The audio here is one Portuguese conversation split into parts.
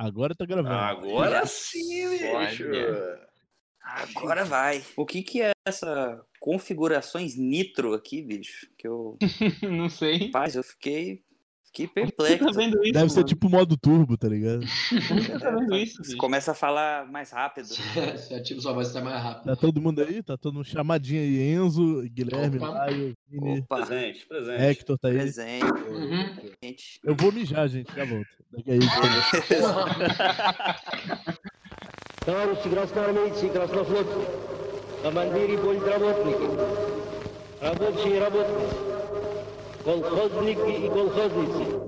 Agora tá gravando. Agora sim, bicho. Agora vai. O que que é essa configurações nitro aqui, bicho? Que eu. Não sei. Rapaz, eu fiquei. Fiquei Você perplexo. tá vendo isso? Deve ser mano? tipo modo turbo, tá ligado? Você tá vendo isso, Você bicho? começa a falar mais rápido. Se ativa sua voz, tá mais rápido. Tá todo mundo aí? Tá todo mundo chamadinho aí. Enzo, Guilherme, Opa. Laio, Vini, Opa, Presente, presente. Hector tá aí. presente. Uhum. gente. Eu vou mijar, gente. Já volto. Daqui aí. Товарищи красноармейцы и краснофлотцы, командиры и политработники, рабочие и работницы, колхозники и колхозницы,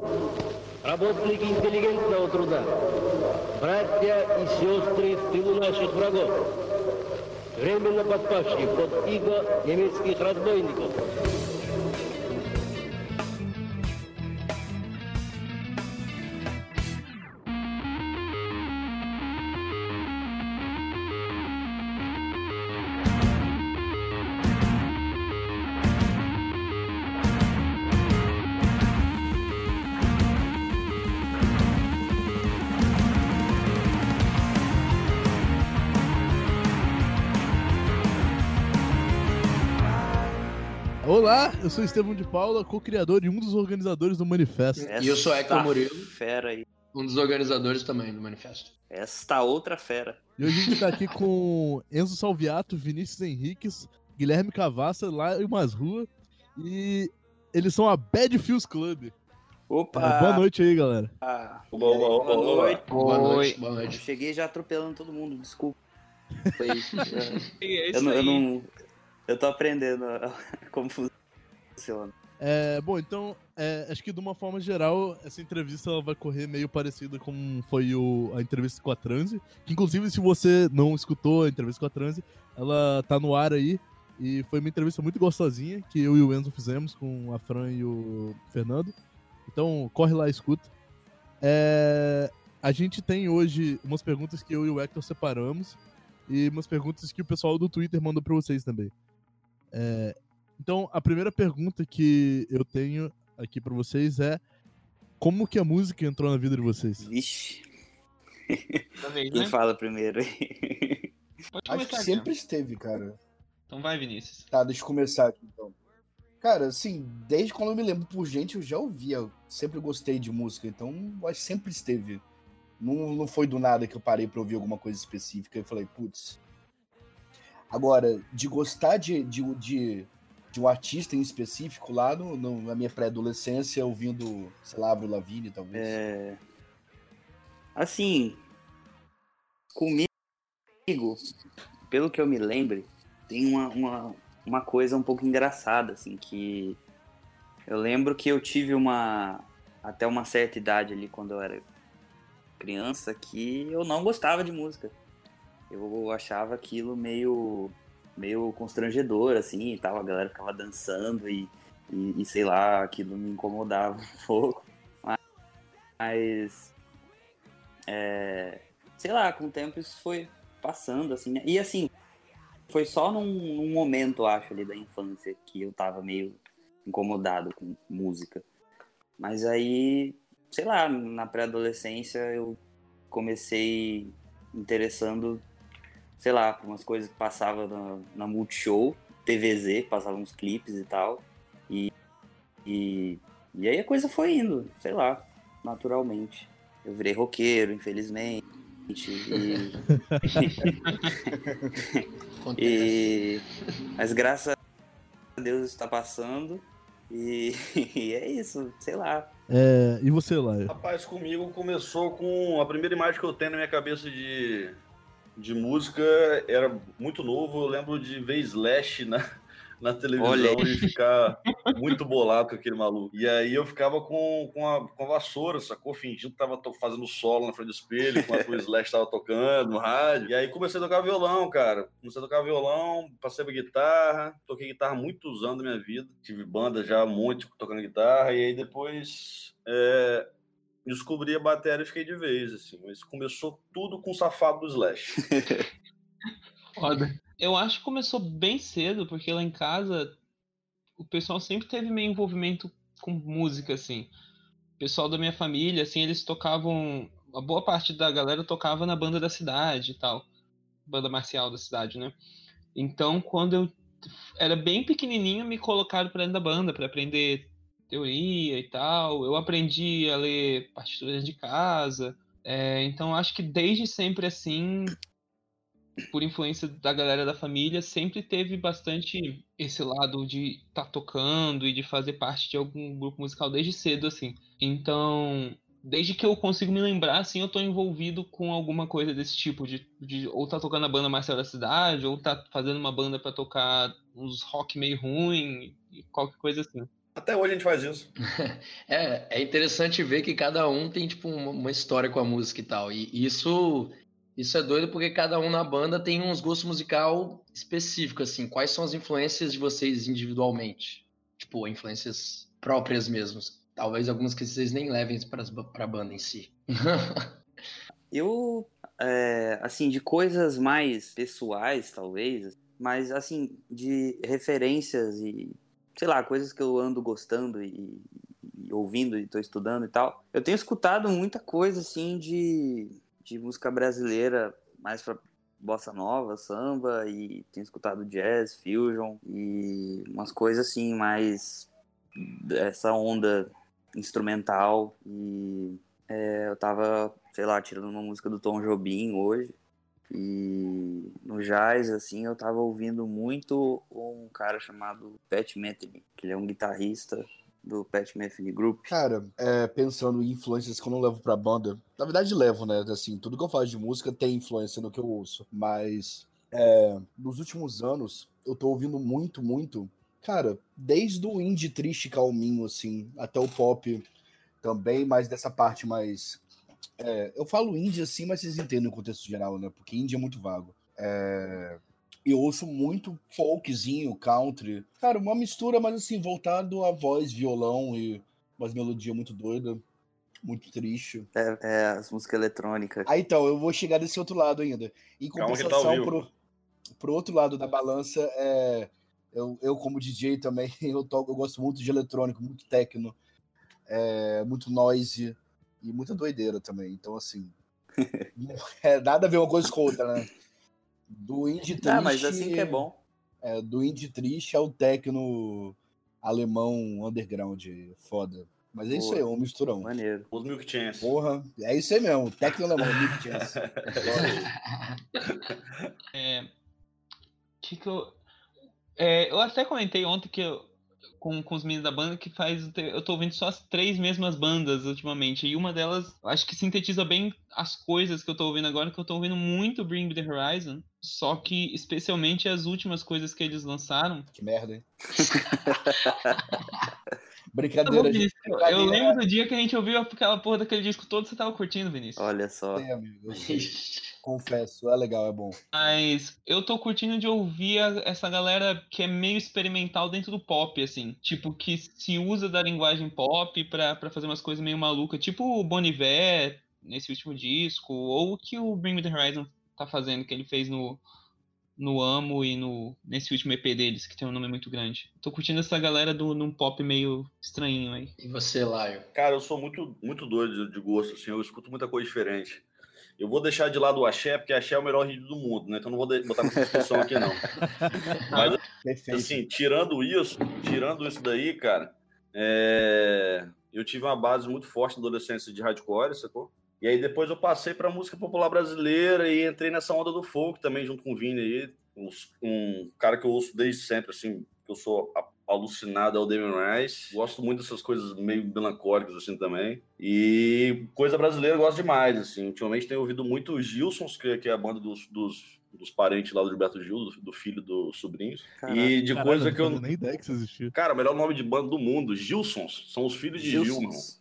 работники интеллигентного труда, братья и сестры в тылу наших врагов, временно подпавшие под иго немецких разбойников. Olá, eu sou Estevão de Paula, co-criador e um dos organizadores do Manifesto. E eu sou Esta Murilo. Fera aí. Um dos organizadores também do manifesto. Esta outra fera. E hoje a gente tá aqui com Enzo Salviato, Vinícius Henriques, Guilherme Cavassa, lá em umas ruas. E eles são a Bad Feels Club. Opa! É, boa noite aí, galera. Ah, oba, oba, boa oba. noite. Boa Oi. noite, boa Eu noite. cheguei já atropelando todo mundo, desculpa. Foi isso. É eu, isso não, eu aí. não. Eu tô aprendendo como funciona. É, bom, então, é, acho que de uma forma geral, essa entrevista ela vai correr meio parecida com foi o, a entrevista com a Transe. Que, inclusive, se você não escutou a entrevista com a Transe, ela tá no ar aí. E foi uma entrevista muito gostosinha que eu e o Enzo fizemos com a Fran e o Fernando. Então, corre lá e escuta. É, a gente tem hoje umas perguntas que eu e o Hector separamos. E umas perguntas que o pessoal do Twitter mandou pra vocês também. É, então, a primeira pergunta que eu tenho aqui pra vocês é como que a música entrou na vida de vocês? Vixe, vez, quem né? fala primeiro? Pode Acho que começar, sempre esteve, cara. Então vai, Vinícius. Tá, deixa eu começar aqui então. Cara, assim, desde quando eu me lembro por gente, eu já ouvia. Eu sempre gostei de música, então acho que sempre esteve. Não, não foi do nada que eu parei pra ouvir alguma coisa específica e falei, putz. Agora, de gostar de, de, de, de um artista em específico lá no, no- na minha pré-adolescência, ouvindo, sei lá, Avril Lavigne, talvez. É, Assim, comigo, pelo que eu me lembre, tem uma, uma, uma coisa um pouco engraçada, assim, que eu lembro que eu tive uma. Até uma certa idade ali, quando eu era criança, que eu não gostava de música. Eu achava aquilo meio, meio constrangedor, assim, e tal. A galera ficava dançando e, e, e sei lá, aquilo me incomodava um pouco. Mas. É, sei lá, com o tempo isso foi passando, assim, né? E assim, foi só num, num momento, acho, ali da infância que eu tava meio incomodado com música. Mas aí, sei lá, na pré-adolescência eu comecei interessando, sei lá, umas coisas que passavam na, na Multishow, TVZ, passavam uns clipes e tal. E, e, e aí a coisa foi indo, sei lá, naturalmente. Eu virei roqueiro, infelizmente. E, e- Mas graças a Deus está passando. E, e é isso, sei lá. É, e você, Laio? Rapaz, comigo começou com a primeira imagem que eu tenho na minha cabeça de, de música era muito novo. Eu lembro de ver Slash na, na televisão e ficar muito bolado com aquele maluco. E aí eu ficava com, com, a, com a vassoura, sacou? Fingindo que tava fazendo solo na frente do espelho, enquanto o Slash tava tocando no rádio. E aí comecei a tocar violão, cara. Comecei a tocar violão, passei pra guitarra. Toquei guitarra muitos anos da minha vida. Tive banda já, um monte tocando guitarra. E aí depois é, descobri a bateria e fiquei de vez, assim. Mas começou tudo com o safado do Slash. Foda. Eu acho que começou bem cedo, porque lá em casa o pessoal sempre teve meio envolvimento com música, assim. O pessoal da minha família, assim, eles tocavam a boa parte da galera tocava na banda da cidade e tal. Banda marcial da cidade, né? Então, quando eu era bem pequenininho, me colocaram para dentro da banda para aprender teoria e tal. Eu aprendi a ler partituras de casa. É, então, acho que desde sempre assim, por influência da galera da família, sempre teve bastante esse lado de estar tá tocando e de fazer parte de algum grupo musical desde cedo, assim. Então, desde que eu consigo me lembrar, assim, eu tô envolvido com alguma coisa desse tipo, de, de ou tá tocando a banda Marcelo da Cidade, ou tá fazendo uma banda para tocar uns rock meio ruim, qualquer coisa assim. Até hoje a gente faz isso. é, é interessante ver que cada um tem, tipo, uma, uma história com a música e tal. E isso isso é doido porque cada um na banda tem uns gostos musical específico, assim. Quais são as influências de vocês individualmente? Tipo, influências próprias mesmo. Talvez algumas que vocês nem levem para a banda em si. Eu, é, assim, de coisas mais pessoais, talvez, mas, assim, de referências e, sei lá, coisas que eu ando gostando e, e ouvindo e estou estudando e tal. Eu tenho escutado muita coisa, assim, de de música brasileira mais para bossa nova, samba e tenho escutado jazz, fusion e umas coisas assim mais dessa onda instrumental e é, eu tava, sei lá, tirando uma música do Tom Jobim hoje e no jazz, assim, eu tava ouvindo muito um cara chamado Pat Metheny, que ele é um guitarrista do Pat Metheny Group? Cara, é, pensando em influências que eu não levo pra banda, na verdade levo, né? Assim, tudo que eu faço de música tem influência no que eu ouço, mas é, nos últimos anos eu tô ouvindo muito, muito, cara, desde o indie triste calminho, assim, até o pop também, mas dessa parte mais. É, eu falo indie assim, mas vocês entendem o contexto geral, né? Porque indie é muito vago. É, eu ouço muito folkzinho, country. Cara, uma mistura, mas assim, voltado a voz, violão e umas melodias muito doidas. Muito triste. É, é as músicas eletrônicas. Ah, então, eu vou chegar desse outro lado ainda. Em tá compensação, tá pro, pro outro lado da balança, é, eu, eu, como DJ também, eu, toco, eu gosto muito de eletrônico, muito techno, é, muito noise e muita doideira também. Então, assim, é nada a ver uma coisa com outra, né? Do indie triste. Ah, mas assim que é bom. É, do indie triste ao techno alemão underground. Foda. Mas é isso aí, é um misturão. Maneiro. Os Milk Chance. Porra, é isso aí mesmo. Techno alemão, Milk Chance. é, que que eu, é, eu até comentei ontem que eu, com, com os meninos da banda que faz. Eu tô ouvindo só as três mesmas bandas ultimamente. E uma delas, acho que sintetiza bem as coisas que eu tô ouvindo agora, que eu tô ouvindo muito Bring Me The Horizon. Só que, especialmente, as últimas coisas que eles lançaram. Que merda, hein? Brincadeira, eu, gente, eu lembro do dia que a gente ouviu aquela porra daquele disco todo, você tava curtindo, Vinícius. Olha só. É, amigo, Confesso, é legal, é bom. Mas eu tô curtindo de ouvir a, essa galera que é meio experimental dentro do pop, assim. Tipo, que se usa da linguagem pop pra, pra fazer umas coisas meio malucas. Tipo o Bon Iver, nesse último disco, ou o que o Bring Me The Horizon tá fazendo, que ele fez no, no Amo e no nesse último EP deles, que tem um nome muito grande. Tô curtindo essa galera do, num pop meio estranho aí. E você, Laio? Cara, eu sou muito, muito doido de, gosto, assim, eu escuto muita coisa diferente. Eu vou deixar de lado o axé, porque axé é o melhor ritmo do mundo, né? Então não vou botar essa discussão aqui, não. Mas, Perfeito. assim, tirando isso, tirando isso daí, cara, é... eu tive uma base muito forte na adolescência de hardcore, sacou? E aí depois eu passei para música popular brasileira e entrei nessa onda do folk também, junto com o Vini aí, um, um cara que eu ouço desde sempre, assim, que eu sou alucinado ao Damien Rice. Gosto muito dessas coisas meio melancólicas, assim, também. E coisa brasileira eu gosto demais, assim. Ultimamente tenho ouvido muito os Gilsons, que, que é a banda dos, dos, dos parentes lá do Gilberto Gil, do, do filho dos sobrinhos. Caraca, e de coisa que eu... Não nem ideia que isso existia. Cara, o melhor nome de banda do mundo, Gilsons. São os filhos de Gilsons.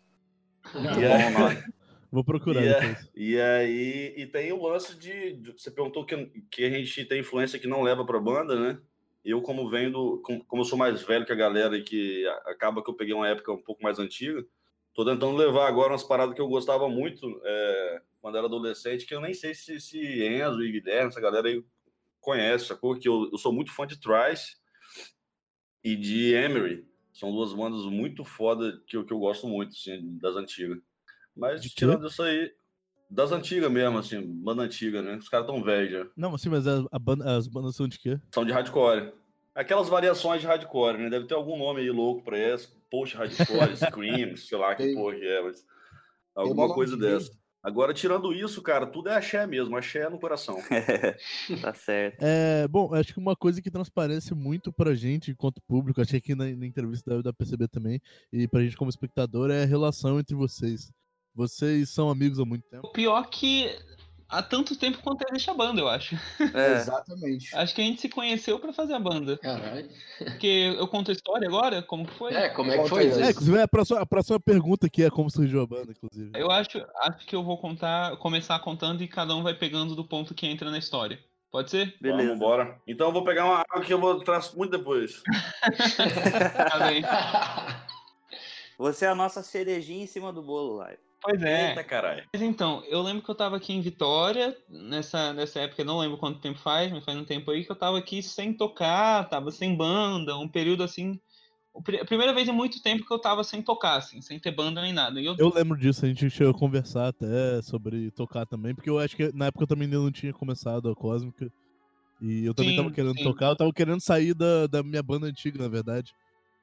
Gil, mano. É, Vou procurar e, é. E aí, e tem o lance de, de, Você perguntou que, que a gente tem influência que não leva pra banda, né? eu, como vendo, como eu sou mais velho que a galera e que acaba que eu peguei uma época um pouco mais antiga, tô tentando levar agora umas paradas que eu gostava muito é, quando era adolescente, que eu nem sei se, se Enzo e Guilherme, essa galera aí conhece, sacou? Que eu, eu sou muito fã de Trice e de Emery. São duas bandas muito foda que eu, que eu gosto muito, assim, das antigas. Mas tirando isso aí, Das antigas mesmo, assim, banda antiga, né? Os caras tão velhos já. Não, assim, mas a, a banda- as bandas são de quê? São de hardcore. Aquelas variações de hardcore, né? Deve ter algum nome aí louco pra essa. Post hardcore, Scream, sei lá que Tem- porra que é, mas. uma Alguma coisa de dessa. Agora, tirando isso, cara, tudo é axé mesmo. Axé no coração. tá certo. É, bom, acho que uma coisa que transparece muito pra gente, enquanto público, achei que na, na entrevista da, da PCB também, e pra gente como espectador, é a relação entre vocês. Vocês são amigos há muito tempo. O pior que há tanto tempo quanto existe a banda, eu acho. É, Exatamente. Acho que a gente se conheceu pra fazer a banda. Caralho. Porque eu conto a história agora, como que foi? É, como é que foi? É, inclusive, a próxima, a próxima pergunta aqui é como surgiu a banda, inclusive. Eu acho, acho que eu vou contar, começar contando e cada um vai pegando do ponto que entra na história. Pode ser? beleza. Vamos embora. Então eu vou pegar uma água que eu vou trazer muito depois. Tá bem. Você é a nossa cerejinha em cima do bolo, lá. Pois é. Eita caralho. Mas então, eu lembro que eu tava aqui em Vitória, nessa, nessa época, eu não lembro quanto tempo faz, mas faz um tempo aí que eu tava aqui sem tocar, tava sem banda, um período assim. A primeira vez em muito tempo que eu tava sem tocar, assim, sem ter banda nem nada. E eu, Eu lembro disso, a gente chegou a conversar até sobre tocar também, porque eu acho que na época eu também ainda não tinha começado a Cósmica. E eu também Sim, tava querendo sim. tocar, eu tava querendo sair da, da minha banda antiga, na verdade.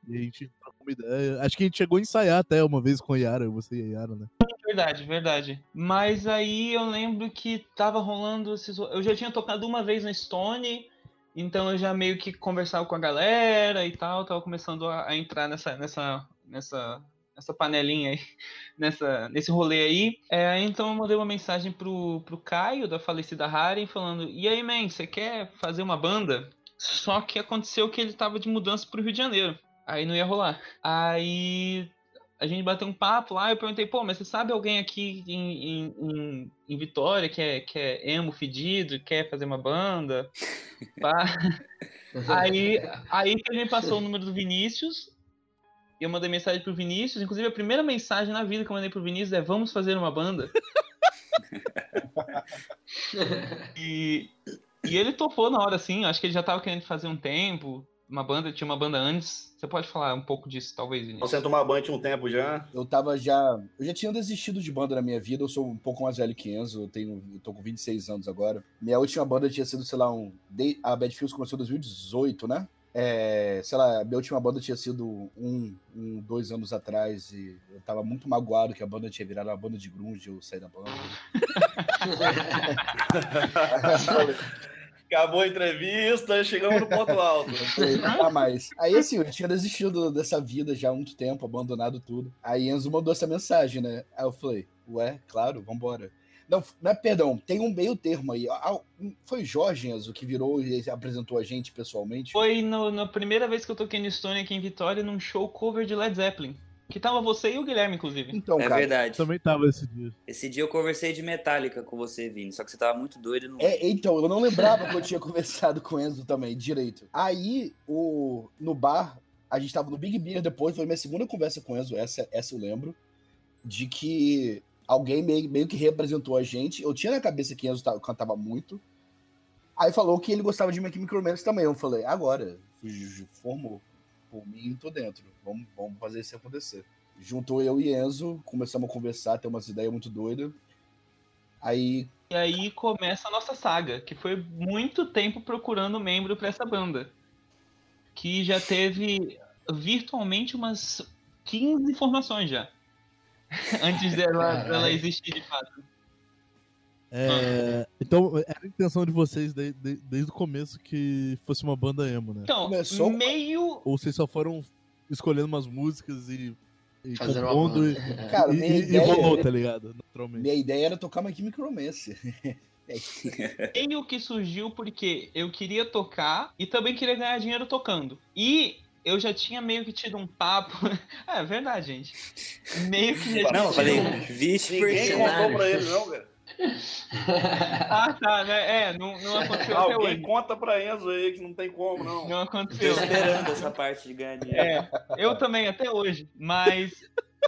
E a gente trocou uma ideia. Acho que a gente chegou a ensaiar até uma vez com a Yara, você e a Yara, né? Verdade, verdade. Mas aí eu lembro que tava rolando esses. Eu já tinha tocado uma vez na Stone, então eu já meio que conversava com a galera e tal, tava começando a, entrar nessa, nessa, nessa, nessa panelinha aí, nessa, nesse rolê aí. É, então eu mandei uma mensagem pro, pro Caio, da falecida Haren, falando: E aí, man, você quer fazer uma banda? Só que aconteceu que ele tava de mudança pro Rio de Janeiro. Aí não ia rolar. Aí a gente bateu um papo lá, eu perguntei, pô, mas você sabe alguém aqui em, em, em, Vitória que é, que é emo fedido, quer fazer uma banda? Aí, aí ele me passou o número do Vinícius, e eu mandei mensagem pro Vinícius, inclusive a primeira mensagem na vida que eu mandei pro Vinícius é vamos fazer uma banda. e, e ele topou na hora, assim, acho que ele já tava querendo fazer um tempo, uma banda, tinha uma banda antes. Você pode falar um pouco disso, talvez, Vinícius? Você tomar banho tinha um tempo já. Eu tava já. Eu já tinha desistido de banda na minha vida. Eu sou um pouco mais velho que Enzo. Eu, tenho, eu tô com 26 anos agora. Minha última banda tinha sido, sei lá, um. A Bad Fields começou em 2018, né? É, sei lá, minha última banda tinha sido um, um, dois anos atrás. E eu tava muito magoado que a banda tinha virado uma banda de grunge. Eu saí da banda. Acabou a entrevista, chegamos no ponto alto. Dá mais. Aí assim, eu tinha desistido dessa vida já há muito tempo, abandonado tudo. Aí Enzo mandou essa mensagem, né? Aí eu falei, ué, claro, vambora. Não, não é, perdão, tem um meio termo aí. Ah, Foi Jorge, Enzo, que virou e apresentou a gente pessoalmente? Foi no- na primeira vez que eu toquei no Stone aqui em Vitória, num show cover de Led Zeppelin. Que tava você e o Guilherme, inclusive. Então, É cara. verdade. Também tava esse dia. Esse dia eu conversei de Metallica com você, Vini, só que você tava muito doido não. É, então, eu não lembrava que eu tinha conversado com o Enzo também, direito. Aí, o, no bar, a gente tava no Big Beer depois, foi minha segunda conversa com o Enzo, essa, essa eu lembro, de que alguém meio, meio que representou a gente. Eu tinha na cabeça que Enzo ta- cantava muito. Aí falou que ele gostava de Romance também. Eu falei, agora, formou. Por mim, tô dentro. Vamos, vamos fazer isso acontecer. Juntou eu e Enzo, começamos a conversar, ter umas ideias muito doidas. Aí E aí começa a nossa saga, que foi muito tempo procurando membro pra essa banda. Que já teve virtualmente umas 15 formações já. Antes dela, dela existir de fato. É, então, era a intenção de vocês de- de- desde o começo que fosse uma banda emo, né? Então, Começou- meio. Ou vocês só foram escolhendo umas músicas e, e Fazendo uma compondo e, banda. Cara, e, e- e ideia- rolou, tá ligado? Naturalmente. Minha ideia era tocar My Chemical Romance. meio que surgiu porque eu queria tocar e também queria ganhar dinheiro tocando. E eu já tinha meio que tido um papo. é verdade, gente. Meio que Não, falei, um- vixe, Ninguém contou pra ele, não, cara. Ah, tá, né? É, não, não aconteceu até Alguém hoje. conta pra Enzo aí que não tem como, não. Não Tô aconteceu. esperando essa parte de ganhar dinheiro. É, eu também, até hoje. Mas,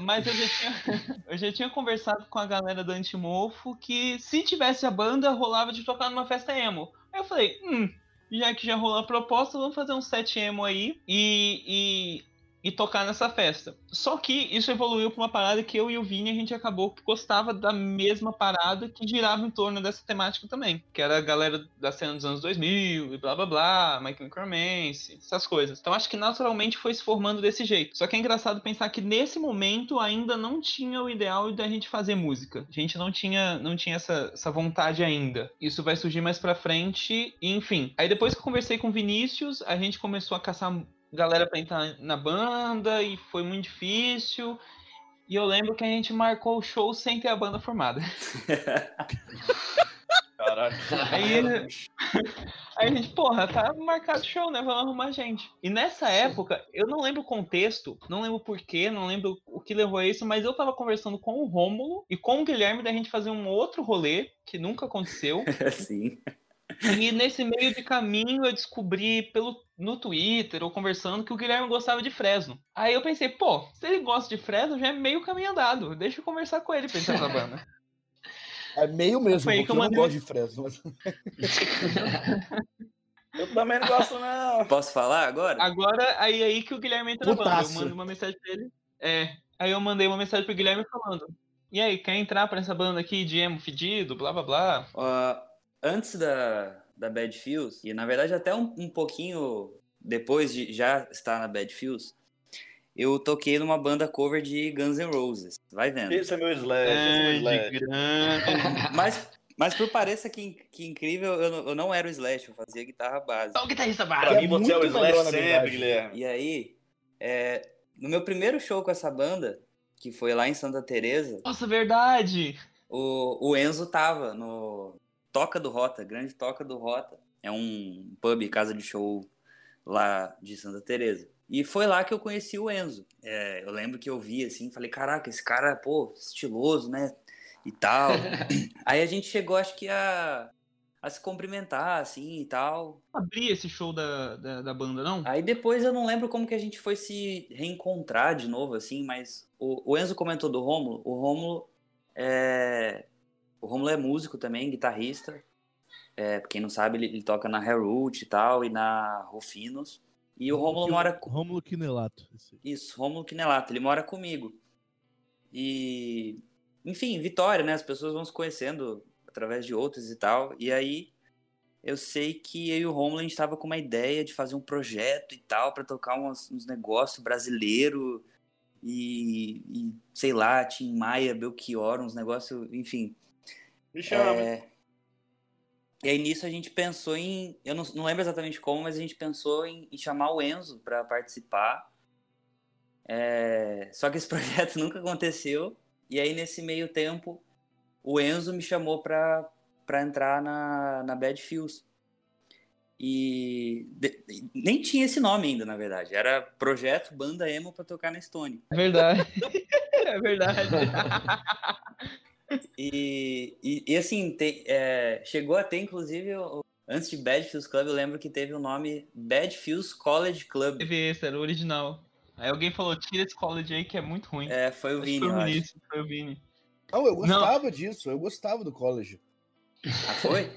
mas eu, já tinha, eu já tinha conversado com a galera do Antimorfo que se tivesse a banda, rolava de tocar numa festa emo. Aí eu falei, hum, já que já rolou a proposta, vamos fazer um set emo aí. E, e e tocar nessa festa. Só que isso evoluiu para uma parada que eu e o Vini a gente acabou que gostava da mesma parada que girava em torno dessa temática também, que era a galera da cena dos anos 2000 e blá blá blá, Mike Micromance, essas coisas. Então acho que naturalmente foi se formando desse jeito. Só que é engraçado pensar que nesse momento ainda não tinha o ideal da gente fazer música. A gente não tinha não tinha essa, essa vontade ainda. Isso vai surgir mais para frente, enfim. Aí depois que eu conversei com o Vinícius, a gente começou a caçar galera pra entrar na banda e foi muito difícil. E eu lembro que a gente marcou o show sem ter a banda formada. Caralho. Aí, aí a gente, porra, tá marcado o show, né? Vamos arrumar gente. E nessa época, eu não lembro o contexto, não lembro porquê, não lembro o que levou a isso, mas eu tava conversando com o Rômulo e com o Guilherme da gente fazer um outro rolê que nunca aconteceu. Sim. E nesse meio de caminho eu descobri pelo, no Twitter ou conversando que o Guilherme gostava de Fresno. Aí eu pensei, pô, se ele gosta de Fresno, já é meio caminho andado. Deixa eu conversar com ele pra entrar na banda. É meio mesmo, porque que eu eu não mandei- gosto de Fresno. Mas... Eu também não gosto, não. Posso falar agora? Agora, aí aí que o Guilherme entra na banda. Eu Putaço. mando uma mensagem pra ele. É. Aí eu mandei uma mensagem pro Guilherme falando. E aí, quer entrar pra essa banda aqui de emo fedido, blá blá blá? Ó, antes da, da Bad Feels, e na verdade até um, um pouquinho depois de já estar na Bad Feels, eu toquei numa banda cover de Guns N' Roses. Vai vendo. Esse é meu slash, esse é meu slash. Mas, mas por pareça que, que incrível, eu não, eu não era o Slash, eu fazia guitarra base. Só o guitarrista Pra básico. É mim, você é o muito slash melhor, na sempre, verdade. Guilherme. E aí, é, no meu primeiro show com essa banda, que foi lá em Santa Teresa, Nossa, verdade! o, o Enzo tava no Toca do Rota, grande Toca do Rota. É um pub, casa de show lá de Santa Teresa. E foi lá que eu conheci o Enzo. É, eu lembro que eu vi assim, falei, caraca, esse cara, pô, estiloso, né? E tal. Aí a gente chegou, acho que a, a se cumprimentar, assim, e tal. Abri esse show da, da, da banda, não? Aí depois eu não lembro como que a gente foi se reencontrar de novo, assim, mas o, o Enzo comentou do Rômulo. O Rômulo é. O Rômulo é músico também, guitarrista. É, pra quem não sabe, ele, ele toca na Herut e tal, e na Rufinos. E o Rômulo mora com. Rômulo Quinelato. Isso, Rômulo Quinelato, ele mora comigo. E. Enfim, Vitória, né? As pessoas vão se conhecendo através de outros e tal. E aí eu sei que eu e o Romulo a gente tava com uma ideia de fazer um projeto e tal para tocar uns, uns negócios brasileiro e, e, sei lá, Tim Maia, Belchior, uns negócios, enfim. Me chama. É, E aí nisso a gente pensou em, eu não, não lembro exatamente como, mas a gente pensou em, em chamar o Enzo para participar. É, Só que esse projeto nunca aconteceu. E aí nesse meio tempo o Enzo me chamou para para entrar na, na Bad Feels. E de- nem tinha esse nome ainda, na verdade. Era projeto Banda Emo para tocar na Stone. É verdade. é verdade. E, e, e, assim, tem- é, chegou a ter, inclusive, antes de Bad Feels Club, eu lembro que teve o nome Bad Feels College Club. Teve esse, era o original. Aí alguém falou, tira esse college aí que é muito ruim. É, foi o Vini, foi eu o foi o Vini. Não, eu gostava disso, eu gostava do college. Ah, foi?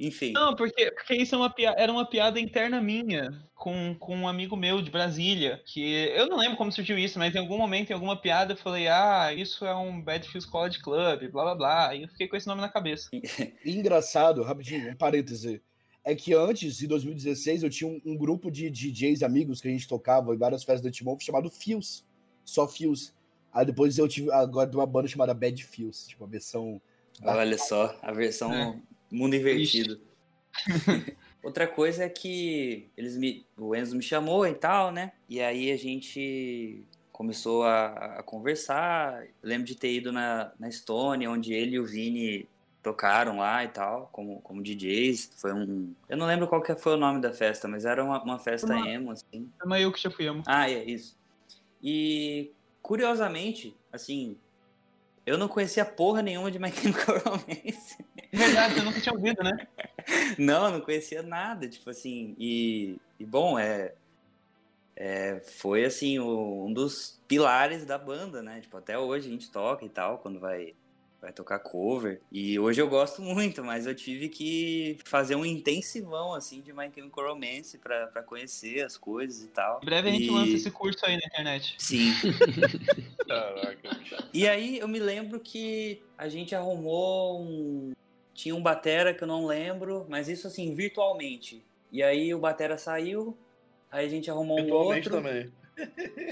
Enfim. Não, porque, porque isso é uma era uma piada interna minha com, com um amigo meu de Brasília. Que eu não lembro como surgiu isso, mas em algum momento, em alguma piada, eu falei, ah, isso é um Bad Feels College Club, blá blá blá. E eu fiquei com esse nome na cabeça. Engraçado, rapidinho, um parêntese. É que antes, em 2016, eu tinha um, um grupo de DJs amigos que a gente tocava em várias festas da Timon chamado Fios. Só Fios. Aí depois eu tive agora de uma banda chamada Bad Fios, tipo, a versão. Olha só, a versão É. mundo invertido. Outra coisa é que eles me, o Enzo me chamou e tal, né? E aí a gente começou a, a conversar. Eu lembro de ter ido na, na Estônia, onde ele e o Vini tocaram lá e tal, como, como DJs. Foi um. Eu não lembro qual que foi o nome da festa, mas era uma, uma festa Uma- emo, assim. Mas eu que já fui amo. Ah, é isso. E curiosamente, assim, eu não conhecia porra nenhuma de My Chemical Romance. Verdade, você nunca tinha ouvido, né? Não, eu não conhecia nada, tipo assim, e, e bom, é, é, foi assim, o- um dos pilares da banda, né, tipo, até hoje a gente toca e tal, quando vai, vai tocar cover. E hoje eu gosto muito, mas eu tive que fazer um intensivão, assim, de My Chemical Romance pra, pra conhecer as coisas e tal. Em breve a gente E- lança esse curso aí na internet. Sim. Caraca. E aí eu me lembro que a gente arrumou um. Tinha um batera que eu não lembro, mas isso assim, virtualmente. E aí o batera saiu, aí a gente arrumou um Virtualmente outro. também.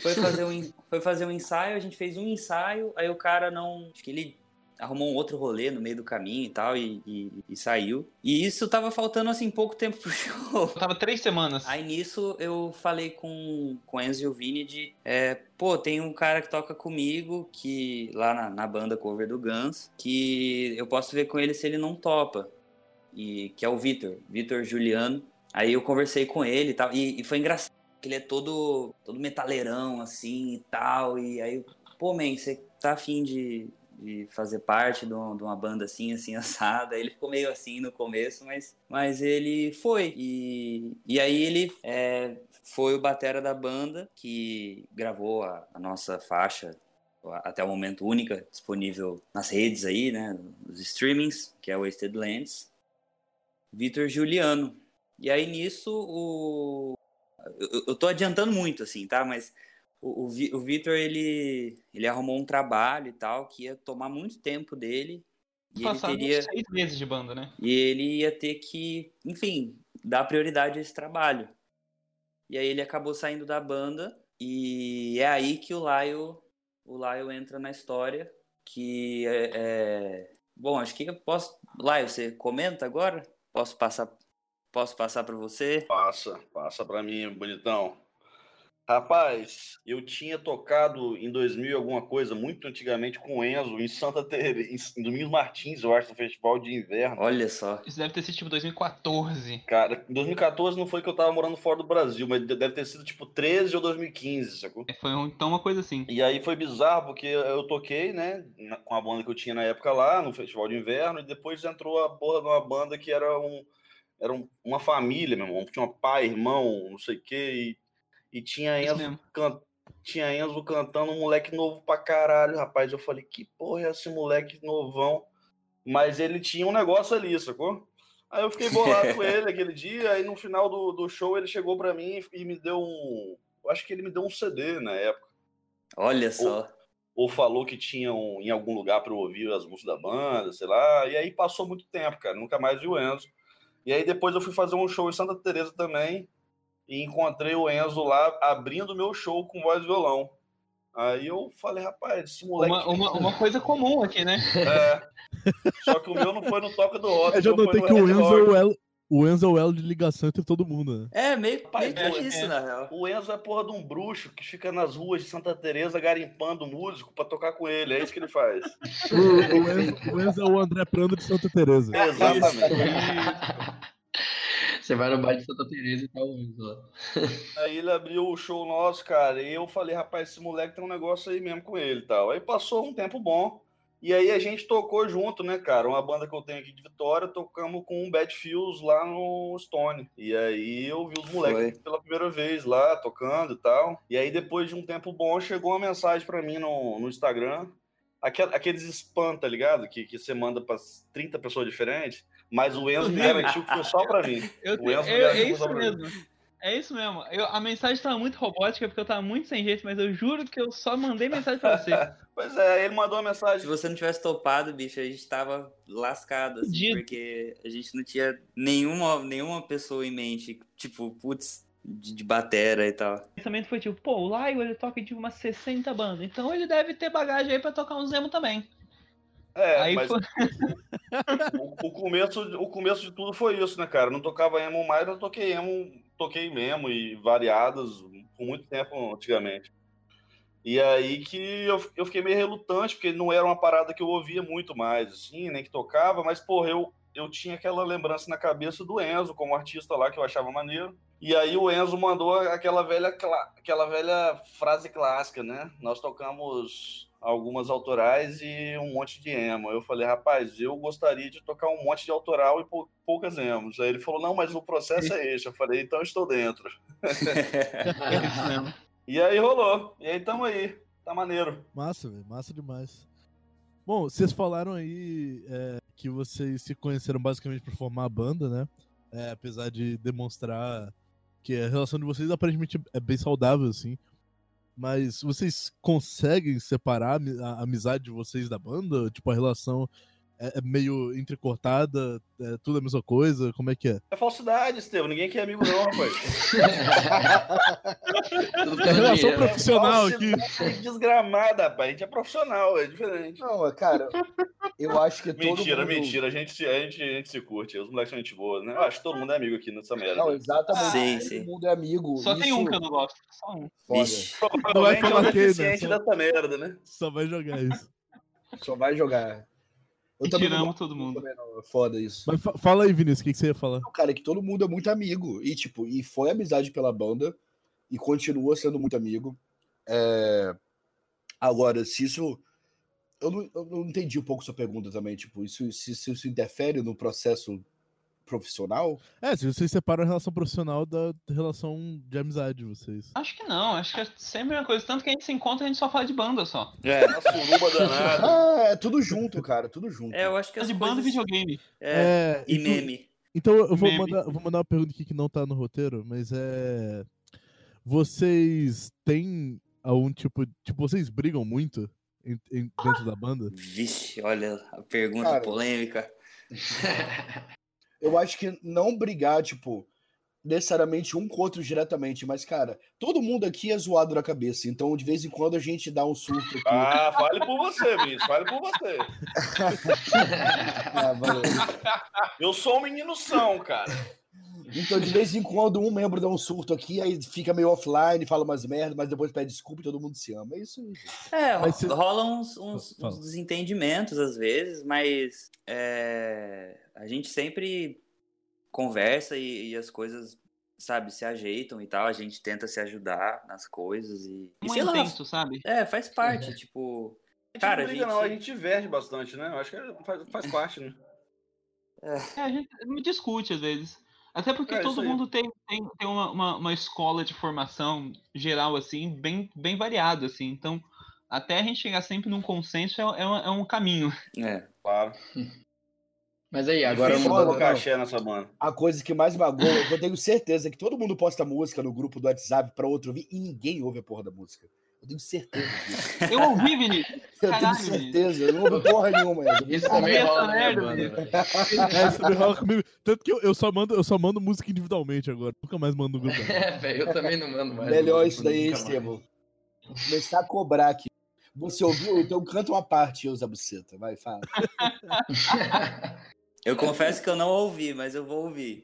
Foi fazer, um, foi fazer um ensaio, a gente fez um ensaio, aí o cara não. Acho que ele arrumou um outro rolê no meio do caminho e tal, e, e- e saiu. E isso tava faltando assim pouco tempo pro show. Tava três semanas. Aí nisso eu falei com, com o Enzo e o Vini de, é, pô, tem um cara que toca comigo, que lá na, na banda cover do Guns, que eu posso ver com ele se ele não topa. E que é o Vitor, Vitor Juliano. Aí eu conversei com ele e tal, e, e foi engraçado, que ele é todo, todo metaleirão, assim, e tal, e aí, pô, man, você tá afim de, de fazer parte de uma, banda assim, assim, assada. Ele ficou meio assim no começo, mas, mas ele foi. E, e aí ele é, foi o batera da banda que gravou a, a nossa faixa até o momento única disponível nas redes aí, né, nos streamings, que é Wasted Lands. Vitor Juliano. E aí nisso o eu, eu tô adiantando muito assim, tá? Mas o, o, Vi- o Vitor ele ele arrumou um trabalho e tal que ia tomar muito tempo dele e ele teria seis meses de banda, né? e ele ia ter que, enfim, dar prioridade a esse trabalho. E aí ele acabou saindo da banda e é aí que o Lyle, o Lyle entra na história, que é, é- bom, acho que eu posso, Lyle, você comenta agora? Posso passar posso passar para você? Passa, passa pra mim, bonitão. Rapaz, eu tinha tocado em 2000 e alguma coisa, muito antigamente, com o Enzo, em Santa Teresa, em Domingos Martins, eu acho, no Festival de Inverno. Olha só. Isso deve ter sido tipo 2014. Cara, em 2014 não foi que eu tava morando fora do Brasil, mas deve ter sido tipo 13 ou 2015, sacou? É, Foi então uma coisa assim. E aí foi bizarro, porque eu toquei, né, com a banda que eu tinha na época lá, no Festival de Inverno, e depois entrou a porra de uma banda que era um era um- uma família, meu irmão, tinha um pai, irmão, não sei o quê, e, e tinha Enzo, can- tinha Enzo cantando um moleque novo pra caralho, rapaz. Eu falei, que porra é esse moleque novão? Mas ele tinha um negócio ali, sacou? Aí eu fiquei bolado com ele aquele dia, aí no final do, do show ele chegou pra mim e me deu um. Eu acho que ele me deu um CD na época. Olha só. Ou falou que tinha um, em algum lugar pra eu ouvir as músicas da banda, sei lá. E aí passou muito tempo, cara. Nunca mais vi o Enzo. E aí depois eu fui fazer um show em Santa Teresa também. E encontrei o Enzo lá abrindo meu show com voz e violão. Aí eu falei, rapaz, esse moleque. Uma, uma, uma coisa comum aqui, né? É. Só que o meu não foi no Toca do Rock. Eu já notei que o Enzo é o elo, o Enzo é o elo de ligação entre todo mundo, né? É, meio, Rapaz, meio que é, isso, é. na real. O Enzo é porra de um bruxo que fica nas ruas de Santa Teresa garimpando músico pra tocar com ele. É isso que ele faz. O, o Enzo, o Enzo é o André Prando de Santa Teresa. Exatamente. Você vai no bar de Santa Teresa e tá ouvindo lá. Aí ele abriu o show nosso, cara, e eu falei, rapaz, esse moleque tem um negócio aí mesmo com ele e tal. Aí passou um tempo bom, e aí a gente tocou junto, né, cara? Uma banda que eu tenho aqui de Vitória, tocamos com o Bad Fields lá no Stone. E aí eu vi os moleques pela primeira vez lá, tocando e tal. E aí depois de um tempo bom, chegou uma mensagem pra mim no, no Instagram. Aquel- Aqueles spam, tá ligado? Que, que você manda pra 30 pessoas diferentes. Mas o Enzo me garantiu que foi só pra mim. Eu, O Enzo eu- é garantiu isso só pra mim. mesmo. É isso mesmo. Eu- a mensagem tava muito robótica porque eu tava muito sem jeito, mas eu juro que eu só mandei mensagem pra você. Pois é, ele mandou uma Se mensagem. você não tivesse topado, bicho, a gente tava lascado, assim, porque a gente não tinha nenhuma, nenhuma pessoa em mente, tipo, putz, de, de batera e tal. O pensamento foi tipo, pô, o Laio ele toca de umas 60 bandas, então ele deve ter bagagem aí pra tocar um Zemo também. É, aí mas foi... o, o começo, o começo de tudo foi isso, né, cara? Eu não tocava emo mais, mas eu toquei emo, toquei mesmo e variadas por muito tempo antigamente. E aí que eu, eu fiquei meio relutante, porque não era uma parada que eu ouvia muito mais, assim, nem que tocava, mas, porra, eu, eu tinha aquela lembrança na cabeça do Enzo como artista lá, que eu achava maneiro. E aí o Enzo mandou aquela velha, aquela velha frase clássica, né? Nós tocamos algumas autorais e um monte de emo. Eu falei, rapaz, eu gostaria de tocar um monte de autoral e pou- poucas emos. Aí ele falou, não, mas o processo é esse. Eu falei, então estou dentro. E aí rolou. E aí tamo aí. Tá maneiro. Massa, velho. Massa demais. Bom, vocês falaram aí é, que vocês se conheceram basicamente para formar a banda, né? É, apesar de demonstrar que a relação de vocês aparentemente é bem saudável, assim. Mas vocês conseguem separar a amizade de vocês da banda? Tipo, a relação é, é meio entrecortada? É tudo a mesma coisa? Como é que é? É falsidade, Estevam. Ninguém quer amigo, não, rapaz. Tudo É relação dinheiro. profissional aqui. Desgramada, rapaz. A gente é profissional, é diferente. Não, cara, eu acho que todo Mentira, mundo... mentira. A gente, se- a, gente, a gente se curte. Os moleques são gente boa, né? Eu acho que todo mundo é amigo aqui nessa merda. Não, exatamente. Sim, todo sim. mundo é amigo. Só tem isso um que eu não gosto. Só um. foda. Não vai é falar o quem, né? deficiente Só- dessa merda, né? Só vai jogar isso. Só vai jogar. Eu E também não tiramos gosto todo mundo. não. É Foda isso. Mas fa- fala aí, Vinícius, o que, que você ia falar? Não, Cara, é que todo mundo é muito amigo. E, tipo, e foi amizade pela banda. E continua sendo muito amigo. É, Agora, se isso. Eu não, eu não entendi um pouco sua pergunta também. Tipo, isso, se, se isso interfere no processo profissional? É, se vocês separam a relação profissional da relação de amizade de vocês. Acho que não, acho que é sempre uma coisa. Tanto que a gente se encontra e a gente só fala de banda só. É, Uma suruba danada. Ah, é tudo junto, cara. Tudo junto. é, eu acho que É as de banda e videogame. É, e então- meme. Então eu vou Meme. mandar, vou mandar uma pergunta aqui que não tá no roteiro, mas é. Vocês têm algum tipo. Tipo, vocês brigam muito em- em- dentro da banda? Vixe, olha a pergunta Cara, polêmica. Eu acho que não brigar, tipo, necessariamente um com o outro diretamente, mas, cara, todo mundo aqui é zoado na cabeça, então de vez em quando a gente dá um surto aqui. Ah, fale por você, Vinícius. Fale por você. Ah, valeu. Eu sou um menino são, cara. Então, de vez em quando, um membro dá um surto aqui, aí fica meio offline, fala umas merdas, mas depois pede desculpa e todo mundo se ama. É isso aí. É, ro- Mas se- rola uns, uns- uns desentendimentos às vezes, mas é, a gente sempre conversa e, e as coisas, sabe, se ajeitam e tal. A gente tenta se ajudar nas coisas e. e sei lá, intenso, sabe? é, faz parte, tipo. A gente Cara, não briga, a gente- não. A gente verte bastante, né? Eu acho que faz, faz parte, né? É, a gente me discute às vezes. Até porque É, todo mundo tem, tem, tem uma, uma, uma escola de formação geral, assim, bem, bem variada, assim. Então, até a gente chegar sempre num consenso é, é, um- é um caminho. É. Claro. Mas aí, agora Difícil mudando, colocar axé nessa banda. A coisa que mais magoa, eu tenho certeza que todo mundo posta música no grupo do WhatsApp pra outro ouvir e ninguém ouve a porra da música. Eu tenho certeza disso. Eu ouvi, Vinícius. Eu Caralho, tenho certeza, eu não ouvi porra nenhuma. eu. Isso também rola merda, velho. É, isso também rola comigo. Tanto que eu, eu só mando, eu só mando música individualmente agora. Nunca mais mando grupo. É, velho, eu também não mando mais. Melhor mano, isso daí. Estevam. Começar a cobrar aqui. Você ouviu? Então canta uma parte, Eusa Buceta. Vai, fala. Eu confesso que eu não ouvi, mas eu vou ouvir.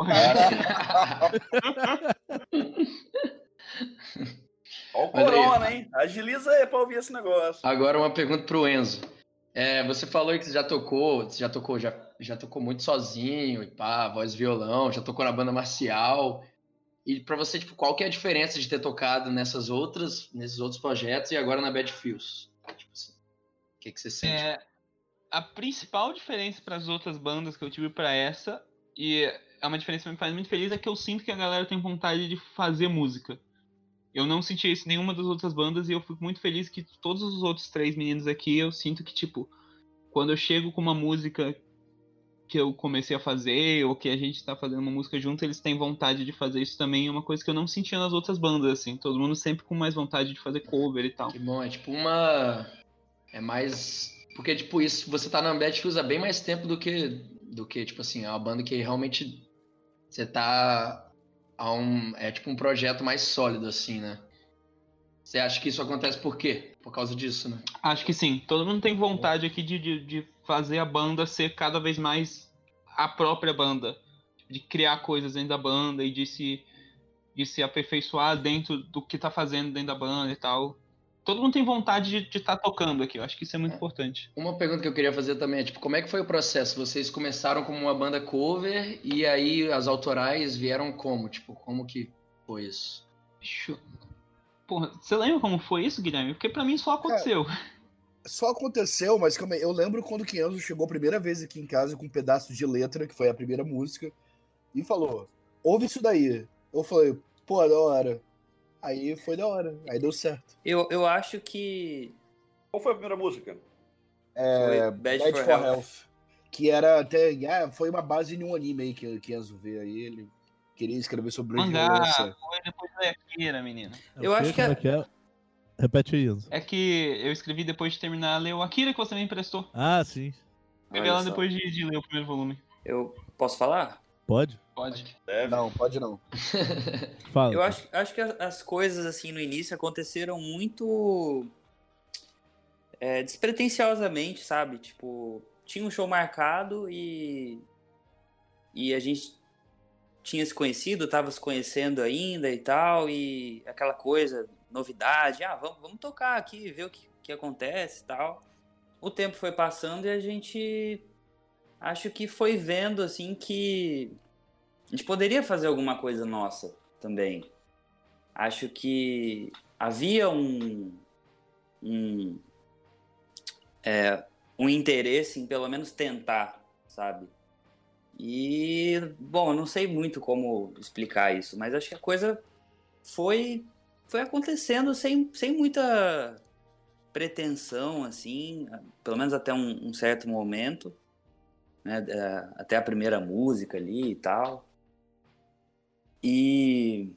O Olha aí. corona, hein? Agiliza aí pra ouvir esse negócio. Agora uma pergunta pro Enzo. É, você falou que você já tocou, você já tocou, já, já tocou muito sozinho, e pá, voz e violão, já tocou na banda marcial. E pra você, tipo, qual que é a diferença de ter tocado nessas outras, nesses outros projetos e agora na Bad Fields? Tipo assim, o que, que você sente? É, a principal diferença para as outras bandas que eu tive para essa, e é uma diferença que me faz muito feliz, é que eu sinto que a galera tem vontade de fazer música. Eu não senti isso em nenhuma das outras bandas e eu fico muito feliz que todos os outros três meninos aqui, eu sinto que, tipo, quando eu chego com uma música que eu comecei a fazer, ou que a gente tá fazendo uma música junto, eles têm vontade de fazer isso também. É uma coisa que eu não sentia nas outras bandas, assim. Todo mundo sempre com mais vontade de fazer cover e tal. Que bom, é tipo uma. É mais. Porque, tipo, isso, você tá na Fields há bem mais tempo do que. Do que, tipo assim, é uma banda que realmente. Você tá. A um, é tipo um projeto mais sólido, assim, né? Você acha que isso acontece por quê? Por causa disso, né? Acho que sim. Todo mundo tem vontade aqui de, de, de fazer a banda ser cada vez mais a própria banda. De criar coisas dentro da banda e de se, de se aperfeiçoar dentro do que tá fazendo dentro da banda e tal. Todo mundo tem vontade de estar tocando aqui. Eu acho que isso é muito É. importante. Uma pergunta que eu queria fazer também é, tipo, como é que foi o processo? Vocês começaram como uma banda cover e aí as autorais vieram como? Tipo, como que foi isso? Eu- Porra, você lembra como foi isso, Guilherme? Porque pra mim só aconteceu. Só aconteceu, mas calma aí, eu lembro quando o Kenzo chegou a primeira vez aqui em casa com um pedaço de letra, que foi a primeira música, e falou: ouve isso daí. Eu falei, pô, da hora. Aí foi da hora, aí deu certo. Eu, eu acho que. Qual foi a primeira música? É, Foi Bad, Bad for, for Health. Health. Que era até. ah, foi uma base em um anime aí que, que Enzo vê aí. Ele queria escrever sobre Mangá, violência. foi depois da Akira, menina. É Eu quê? acho que é- é que é? Repete aí, Enzo. É que eu escrevi depois de terminar a ler o Akira que você me emprestou. Ah, sim. Escrevi só. depois de, de ler o primeiro volume. Eu posso falar? Pode? Pode. Deve. Não, pode não. Fala. Eu acho, acho que as, as coisas, assim, no início aconteceram muito é, despretensiosamente, sabe? Tipo, tinha um show marcado e. E a gente tinha se conhecido, tava se conhecendo ainda e tal, e aquela coisa, novidade, ah, vamos, vamos tocar aqui, ver o que, que acontece e tal. O tempo foi passando e a gente acho que foi vendo assim que gente poderia fazer alguma coisa nossa também. Acho que havia um um, é, um interesse em pelo menos tentar, sabe? E bom, não sei muito como explicar isso, mas acho que a coisa foi foi acontecendo sem, sem muita pretensão, assim, pelo menos até um, um certo momento, né, é, até a primeira música ali e tal. E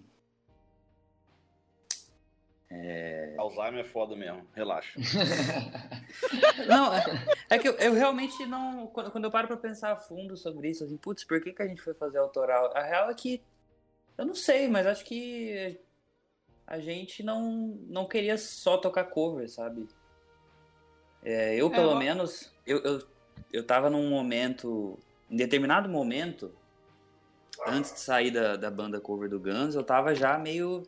Alzheimer é foda mesmo, relaxa. não, é, é que eu, eu realmente não, quando, quando eu paro pra pensar a fundo sobre isso, assim, putz, por que, que a gente foi fazer autoral? A real é que eu não sei, mas acho que a gente não, não queria só tocar cover, sabe? É, eu, É, pelo eu- menos, eu, eu, eu tava num momento, em determinado momento, antes de sair da, da banda cover do Guns, eu tava já meio,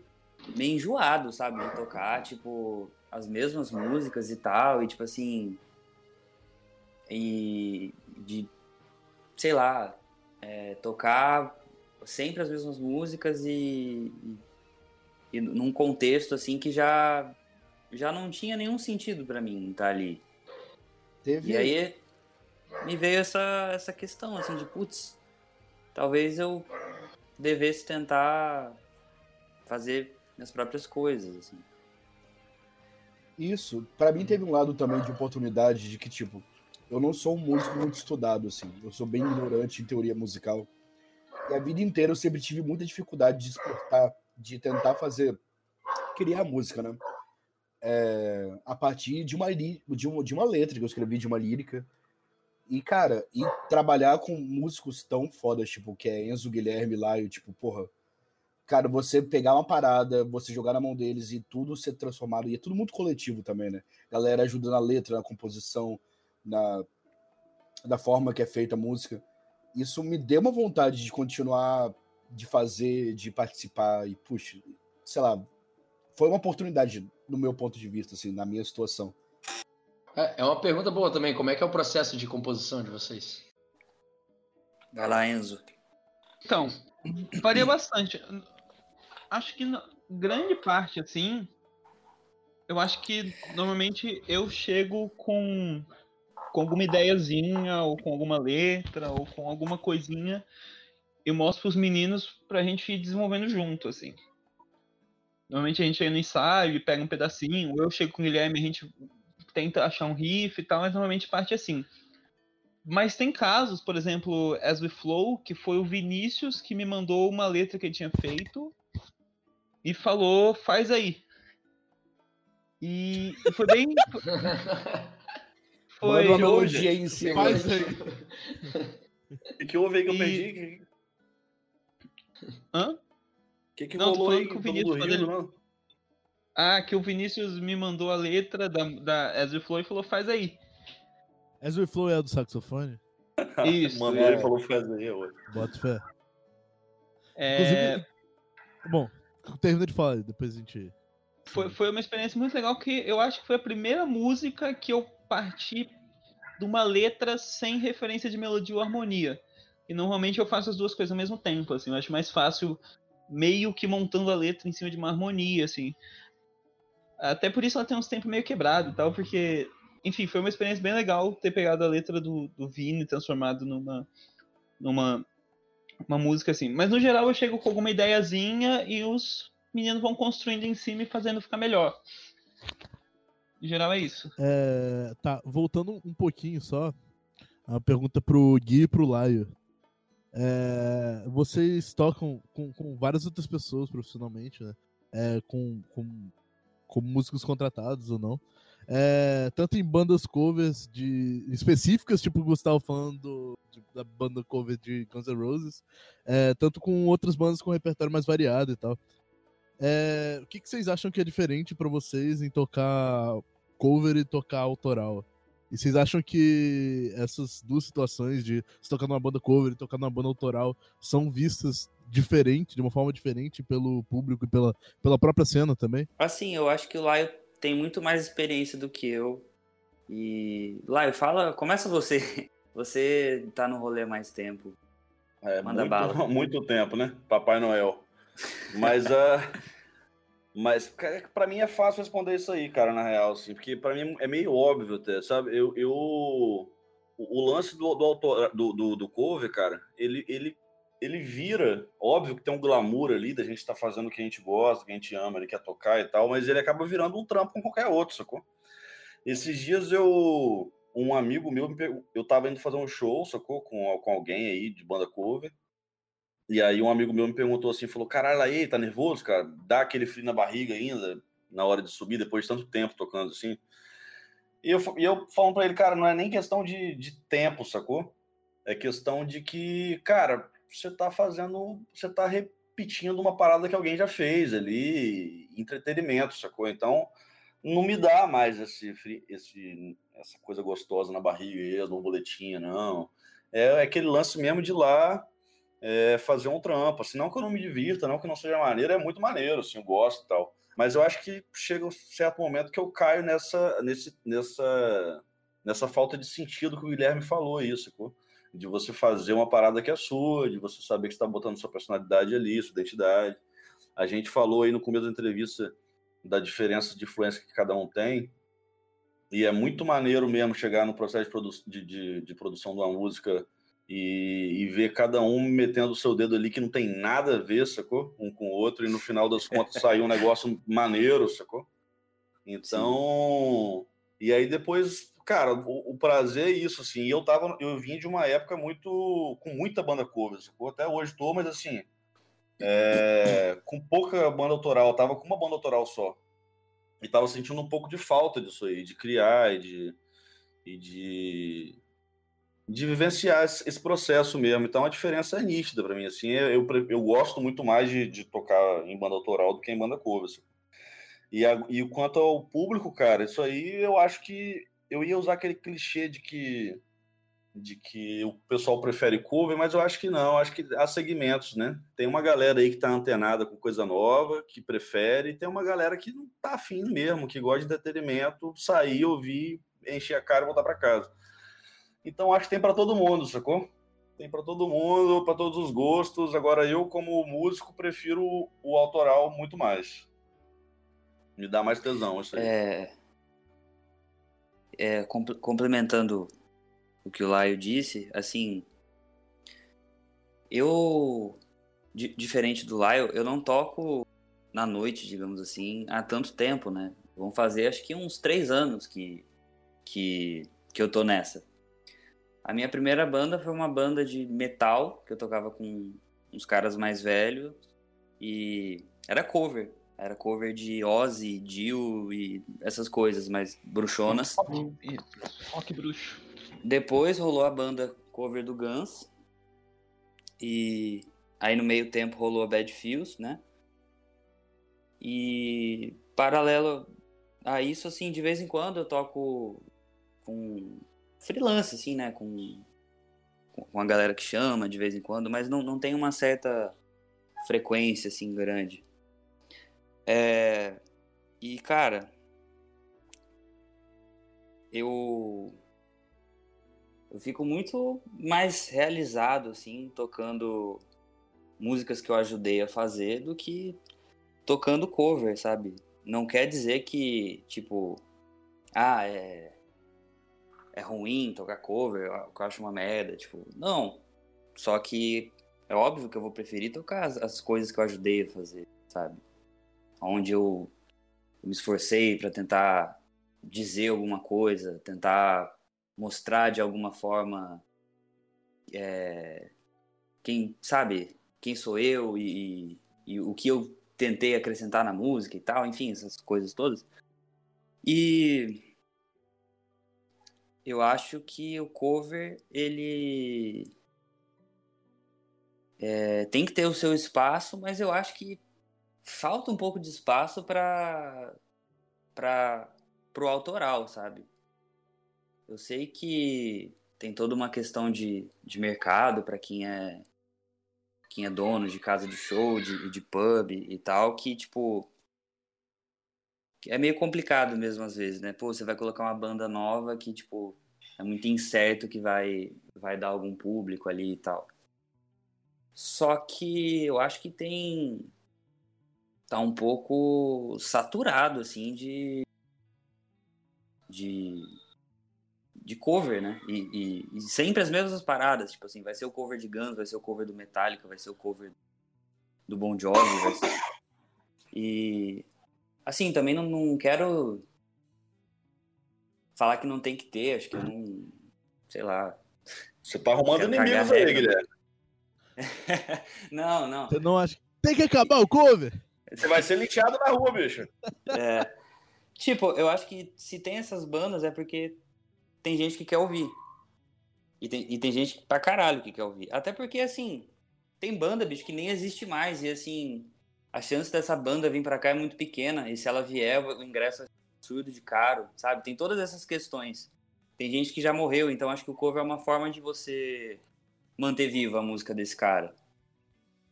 meio enjoado, sabe? De tocar, tipo, as mesmas músicas e tal, e tipo assim. E de, sei lá, é, tocar sempre as mesmas músicas e, e, e num contexto assim que já, já não tinha nenhum sentido pra mim estar ali. Teve. E aí me veio essa, essa questão, assim, de putz, talvez eu devesse tentar fazer minhas próprias coisas, assim. Isso, pra mim teve um lado também de oportunidade de que, tipo, eu não sou um músico muito estudado, assim. Eu sou bem ignorante em teoria musical. E a vida inteira eu sempre tive muita dificuldade de exportar, de tentar fazer, criar música, né? É, a partir de uma, de, uma, de uma letra que eu escrevi, de uma lírica. E, cara, e trabalhar com músicos tão fodas, tipo, que é Enzo Guilherme lá, e tipo, porra, cara, você pegar uma parada, você jogar na mão deles e tudo ser transformado, e é tudo muito coletivo também, né? Galera ajuda na letra, na composição, na da forma que é feita a música. Isso me deu uma vontade de continuar, de fazer, de participar, e, puxa, sei lá, foi uma oportunidade no meu ponto de vista, assim, na minha situação. É é uma pergunta boa também. Como é que é o processo de composição de vocês? Vai lá, Enzo. Então, varia bastante. Acho que na grande parte, assim, eu acho que normalmente eu chego com, com alguma ideiazinha, ou com alguma letra, ou com alguma coisinha, e mostro pros meninos pra gente ir desenvolvendo junto, assim. Normalmente a gente chega no ensaio e pega um pedacinho, ou eu chego com o Guilherme e a gente tenta achar um riff e tal, mas normalmente parte assim. Mas tem casos, por exemplo, As We Flow, que foi o Vinícius que me mandou uma letra que ele tinha feito e falou, faz aí. E, e foi bem. Foi. Manda uma hoje, em cima. Faz aí. O que houve aí que eu E- perdi? Hã? O que, que Não, rolou aí? que o Vinícius, quando ele-? Ah, que o Vinícius me mandou a letra da, da As We Flow e falou, faz aí. As We Flow é a do saxofone? Isso. Mandou é. ele falou faz aí hoje. Bota fé. É, Inclusive. Bom, termina de falar, depois a gente. foi, foi uma experiência muito legal que eu acho que foi a primeira música que eu parti de uma letra sem referência de melodia ou harmonia. E normalmente eu faço as duas coisas ao mesmo tempo, assim, eu acho mais fácil meio que montando a letra em cima de uma harmonia, assim. Até por isso ela tem uns tempos meio quebrado e tal, porque, enfim, foi uma experiência bem legal ter pegado a letra do, do Vini e transformado numa, numa uma música assim. Mas no geral eu chego com alguma ideiazinha e os meninos vão construindo em cima e fazendo ficar melhor. Em geral é isso. É, tá, voltando um pouquinho só, a pergunta pro Gui e pro Laio. É, vocês tocam com, com, várias outras pessoas profissionalmente, né? É, com, com, com, músicos contratados ou não. É, tanto em bandas covers de específicas, tipo o Gustavo falando da banda cover de Guns N' Roses, é, tanto com outras bandas com repertório mais variado e tal. É, o que, que vocês acham que é diferente para vocês em tocar cover e tocar autoral? E vocês acham que essas duas situações de se tocar numa banda cover e tocar numa banda autoral são vistas diferente, de uma forma diferente pelo público e pela, pela própria cena também? Assim, eu acho que o Laio tem muito mais experiência do que eu. E Laio, fala, começa você. Você tá no rolê há mais tempo. É, Manda muito, bala. Muito tempo, né? Papai Noel. Mas uh, Mas para mim é fácil responder isso aí, cara, na real, assim, porque para mim é meio óbvio até, sabe? Eu, eu o, o lance do, do, autor, do, do, do cover, cara, ele, ele, ele vira, óbvio que tem um glamour ali da gente estar tá fazendo o que a gente gosta, o que a gente ama, ele quer tocar e tal, mas ele acaba virando um trampo com qualquer outro, sacou? Esses dias eu, um amigo meu, eu tava indo fazer um show, sacou? Com, com alguém aí de banda cover. E aí um amigo meu me perguntou assim, falou, caralho, aí, tá nervoso, cara? Dá aquele frio na barriga ainda, na hora de subir, depois de tanto tempo tocando assim? E eu, e eu falando pra ele, cara, não é nem questão de, de tempo, sacou? É questão de que, cara, você tá fazendo, você tá repetindo uma parada que alguém já fez ali, entretenimento, sacou? Então, não me dá mais esse, esse essa coisa gostosa na barriga, no boletim, não. É, é aquele lance mesmo de lá é, fazer um trampo. Assim, não que eu não me divirta, não que não seja maneiro, é muito maneiro, assim, eu gosto e tal. Mas eu acho que chega um certo momento que eu caio nessa, nesse, nessa, nessa falta de sentido que o Guilherme falou isso, pô. De você fazer uma parada que é sua, de você saber que está botando sua personalidade ali, sua identidade. A gente falou aí no começo da entrevista da diferença de influência que cada um tem, e é muito maneiro mesmo chegar no processo de, produ de, de, de produção de uma música e, e, ver cada um metendo o seu dedo ali que não tem nada a ver, sacou? Um com o outro, e no final das contas saiu um negócio maneiro, sacou? Então. Sim. E aí depois, cara, o, o, prazer é isso, assim. Eu tava. Eu vim de uma época muito. com muita banda cover, sacou? Até hoje tô, mas assim. É, com pouca banda autoral, eu tava com uma banda autoral só. E tava sentindo um pouco de falta disso aí, de criar e de. E de de vivenciar esse processo mesmo. Então a diferença é nítida para mim. Assim, eu, eu gosto muito mais de, de, tocar em banda autoral do que em banda cover. E, a, e quanto ao público, cara, isso aí eu acho que eu ia usar aquele clichê de que de que o pessoal prefere cover, mas eu acho que não, acho que há segmentos, né? Tem uma galera aí que tá antenada com coisa nova, que prefere, e tem uma galera que não tá afim mesmo, que gosta de entretenimento, sair, ouvir, encher a cara e voltar para casa. Então acho que tem para todo mundo, sacou? Tem para todo mundo, para todos os gostos. Agora eu, como músico, prefiro o autoral muito mais. Me dá mais tesão isso aí. É, é complementando o que o Laio disse, assim, eu, diferente do Laio, eu não toco na noite, digamos assim, há tanto tempo, né? Vão fazer acho que uns três anos que, que, que eu tô nessa. A minha primeira banda foi uma banda de metal, que eu tocava com uns caras mais velhos. E era cover. Era cover de Ozzy, Dio e essas coisas, mais bruxonas. Rock bruxo. Depois rolou a banda cover do Guns. E aí no meio tempo rolou a Bad Feels, né? E paralelo a isso, assim, de vez em quando eu toco com freelance, assim, né? Com, com a galera que chama de vez em quando, mas não, não tem uma certa frequência, assim, grande. É, e, cara, eu eu fico muito mais realizado assim tocando músicas que eu ajudei a fazer do que tocando cover, sabe? Não quer dizer que tipo ah, é é ruim tocar cover, eu acho uma merda, tipo, não. Só que é óbvio que eu vou preferir tocar as, as coisas que eu ajudei a fazer, sabe? Onde eu, me esforcei para tentar dizer alguma coisa, tentar mostrar de alguma forma é, quem sabe quem sou eu e, e, e, o que eu tentei acrescentar na música e tal, enfim, essas coisas todas. E eu acho que o cover ele é, tem que ter o seu espaço, mas eu acho que falta um pouco de espaço para para pro autoral, sabe? Eu sei que tem toda uma questão de, de mercado para quem é quem é dono de casa de show, de, de pub e tal, que tipo é meio complicado mesmo às vezes, né? Pô, você vai colocar uma banda nova que tipo é muito incerto que vai vai dar algum público ali e tal. Só que eu acho que tem tá um pouco saturado assim de de de cover, né? E, e, e, sempre as mesmas paradas, tipo assim, vai ser o cover de Guns, vai ser o cover do Metallica, vai ser o cover do Bon Jovi, vai ser... E assim, também não, não quero falar que não tem que ter, acho que eu não, sei lá. Você tá arrumando inimigos aí, Guilherme. não, não. Você não acha que tem que acabar o cover? Você vai ser lixado na rua, bicho. É. Tipo, eu acho que se tem essas bandas é porque tem gente que quer ouvir. E tem, e tem gente pra caralho que quer ouvir. Até porque, assim, tem banda, bicho, que nem existe mais. E, assim, a chance dessa banda vir pra cá é muito pequena. E se ela vier, o ingresso é absurdo de caro, sabe? Tem todas essas questões. Tem gente que já morreu, então acho que o cover é uma forma de você manter viva a música desse cara.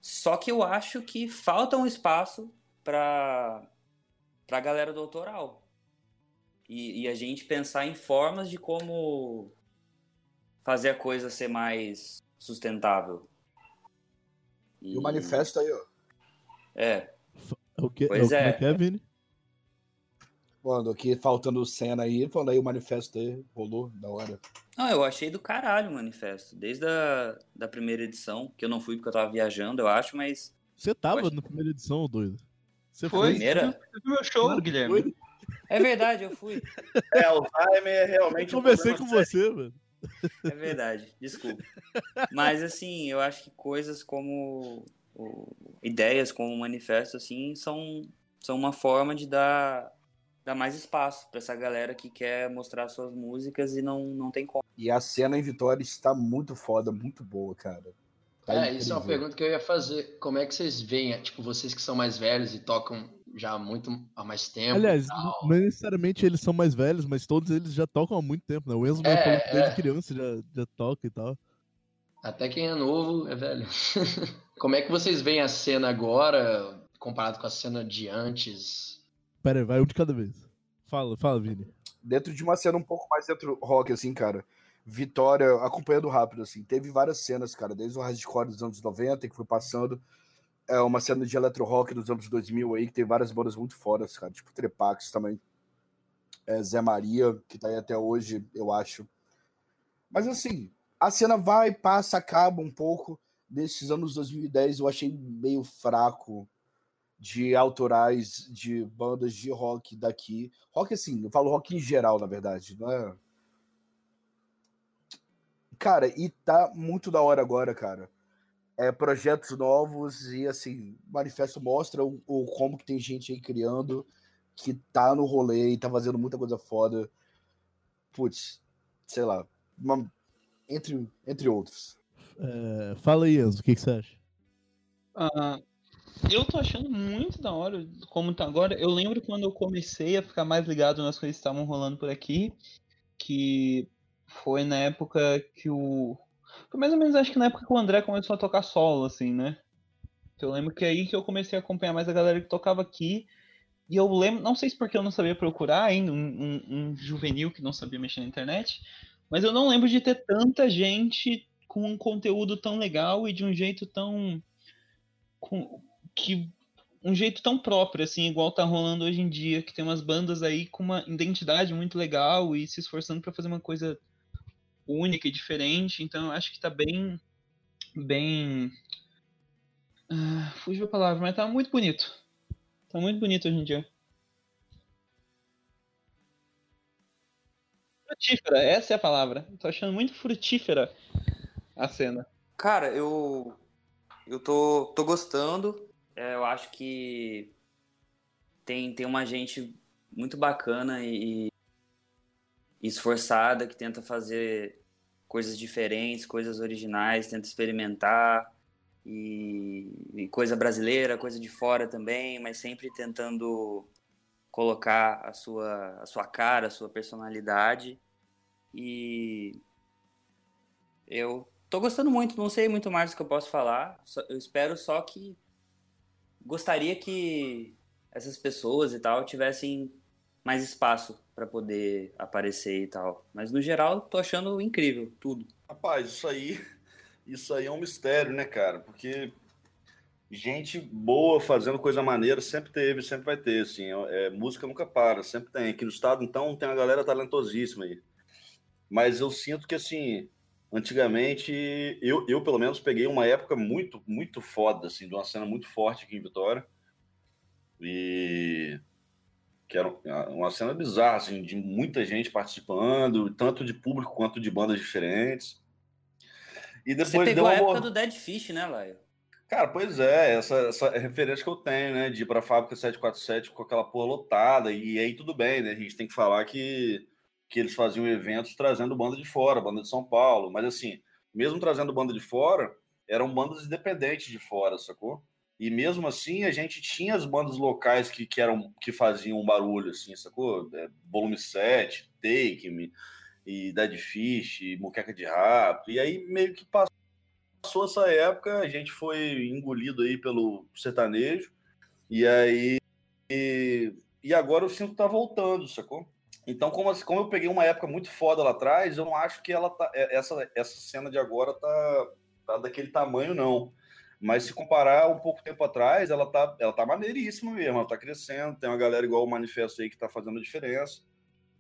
Só que eu acho que falta um espaço pra, pra galera do autoral e, e a gente pensar em formas de como fazer a coisa ser mais sustentável. E, e o manifesto aí, ó. É. O que, pois é. é. que é, Vini? Mano, aqui faltando cena aí, falando aí o manifesto aí, rolou, da hora. Não, eu achei do caralho o manifesto. Desde a da primeira edição, que eu não fui porque eu tava viajando, eu acho, mas. Você tava Acho- na primeira edição, doido. Você Foi? foi? Primeira? Você viu meu show, que Guilherme? foi. É verdade, eu fui. É, Alzheimer é Eu realmente um conversei com problema sério. você, mano. É verdade, desculpa. Mas assim, eu acho que coisas como o- ideias como o manifesto assim são são uma forma de dar dar mais espaço para essa galera que quer mostrar suas músicas e não não tem como. E a cena em Vitória está muito foda, muito boa, cara. Tá É, isso é uma incrível. pergunta que eu ia fazer. Como é que vocês veem, tipo, vocês que são mais velhos e tocam já há muito há mais tempo? Aliás, não necessariamente eles são mais velhos, mas todos eles já tocam há muito tempo, né? O Enzo É, falou que desde é. criança já, já toca e tal. Até quem é novo é velho. Como é que vocês veem a cena agora comparado com a cena de antes? Pera aí, vai um de cada vez. Fala, fala, Vini. Dentro de uma cena um pouco mais dentro do rock, assim, cara. Vitória, acompanhando rápido, assim, teve várias cenas, cara, desde o hardcore dos anos 90, que foi passando, é uma cena de electro rock dos anos 2000 aí, que tem várias bandas muito fodas, cara, tipo Trepax também, é, Zé Maria, que tá aí até hoje, eu acho. Mas assim, a cena vai, passa, acaba um pouco. Nesses anos 2010 eu achei meio fraco de autorais de bandas de rock daqui. Rock assim, eu falo rock em geral, na verdade, não é? Cara, e tá muito da hora agora, cara. É, projetos novos e assim, o manifesto mostra o, o como que tem gente aí criando que tá no rolê e tá fazendo muita coisa foda. Putz, sei lá, uma- entre, entre outros. É, fala aí, Enzo, o que, que você acha? Ah, eu tô achando muito da hora como tá agora. Eu lembro quando eu comecei a ficar mais ligado nas coisas que estavam rolando por aqui, que foi na época que o. Foi mais ou menos acho que na época que o André começou a tocar solo, assim, né? Eu lembro que é aí que eu comecei a acompanhar mais a galera que tocava aqui. E eu lembro, não sei se porque eu não sabia procurar ainda, um, um- um juvenil que não sabia mexer na internet, mas eu não lembro de ter tanta gente com um conteúdo tão legal e de um jeito tão. Com, que um jeito tão próprio, assim, igual tá rolando hoje em dia, que tem umas bandas aí com uma identidade muito legal e se esforçando para fazer uma coisa única e diferente. Então eu acho que tá bem. Bem. Ah, fugiu a palavra, mas tá muito bonito. Tá muito bonito hoje em dia. frutífera, essa é a palavra. Tô achando muito frutífera a cena. Cara, eu. Eu tô, tô gostando. É, eu acho que tem, tem uma gente muito bacana e, e esforçada que tenta fazer coisas diferentes, coisas originais, tenta experimentar. E, e coisa brasileira, coisa de fora também, mas sempre tentando colocar a sua, a sua cara, a sua personalidade. E eu tô gostando muito, não sei muito mais do que eu posso falar. Eu espero só que gostaria que essas pessoas e tal tivessem mais espaço para poder aparecer e tal. Mas no geral, tô achando incrível tudo. Rapaz, isso aí, isso aí é um mistério, né, cara? Porque gente boa fazendo coisa maneira sempre teve, sempre vai ter, assim. É, música nunca para, sempre tem. Aqui no estado, então, tem uma galera talentosíssima aí. Mas eu sinto que, assim, antigamente, eu, eu pelo menos peguei uma época muito, muito foda, assim, de uma cena muito forte aqui em Vitória. E que era uma cena bizarra, assim, de muita gente participando, tanto de público quanto de bandas diferentes. E depois Você pegou a época do Dead Fish, né, Laio? Cara, pois é, essa, essa referência que eu tenho, né, de ir pra fábrica 747 com aquela porra lotada, e aí tudo bem, né, a gente tem que falar que, que eles faziam eventos trazendo banda de fora, banda de São Paulo, mas assim, mesmo trazendo banda de fora, eram bandas independentes de fora, sacou? E mesmo assim, a gente tinha as bandas locais que, que, eram, que faziam um barulho, assim, sacou? É, volume 7, Take Me, e Dead Fish, e Muqueca de Rato, e aí meio que passou passou essa época, a gente foi engolido aí pelo sertanejo, e aí. E, e agora sinto que tá voltando, sacou? Então, como, como eu peguei uma época muito foda lá atrás, eu não acho que ela tá, é, essa, essa cena de agora tá, tá daquele tamanho, não. Mas se comparar um pouco tempo atrás, ela tá, ela tá maneiríssima mesmo, ela tá crescendo, tem uma galera igual o Manifesto aí que tá fazendo a diferença.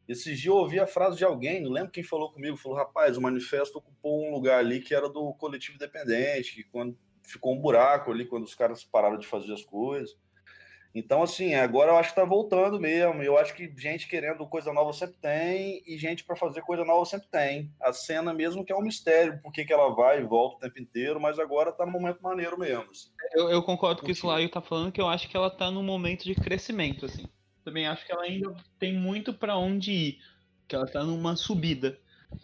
Esses dias eu ouvi a frase de alguém, não lembro quem falou comigo, falou, rapaz, o manifesto ocupou um lugar ali que era do coletivo independente, que quando ficou um buraco ali quando os caras pararam de fazer as coisas. Então, assim, agora eu acho que tá voltando mesmo. Eu acho que gente querendo coisa nova sempre tem, e gente para fazer coisa nova sempre tem. A cena mesmo que é um mistério, por que ela vai e volta o tempo inteiro, mas agora tá no momento maneiro mesmo. Assim. Eu, eu, concordo com isso lá e tá falando que eu acho que ela tá no momento de crescimento, assim também acho que ela ainda tem muito para onde ir. Que ela tá numa subida.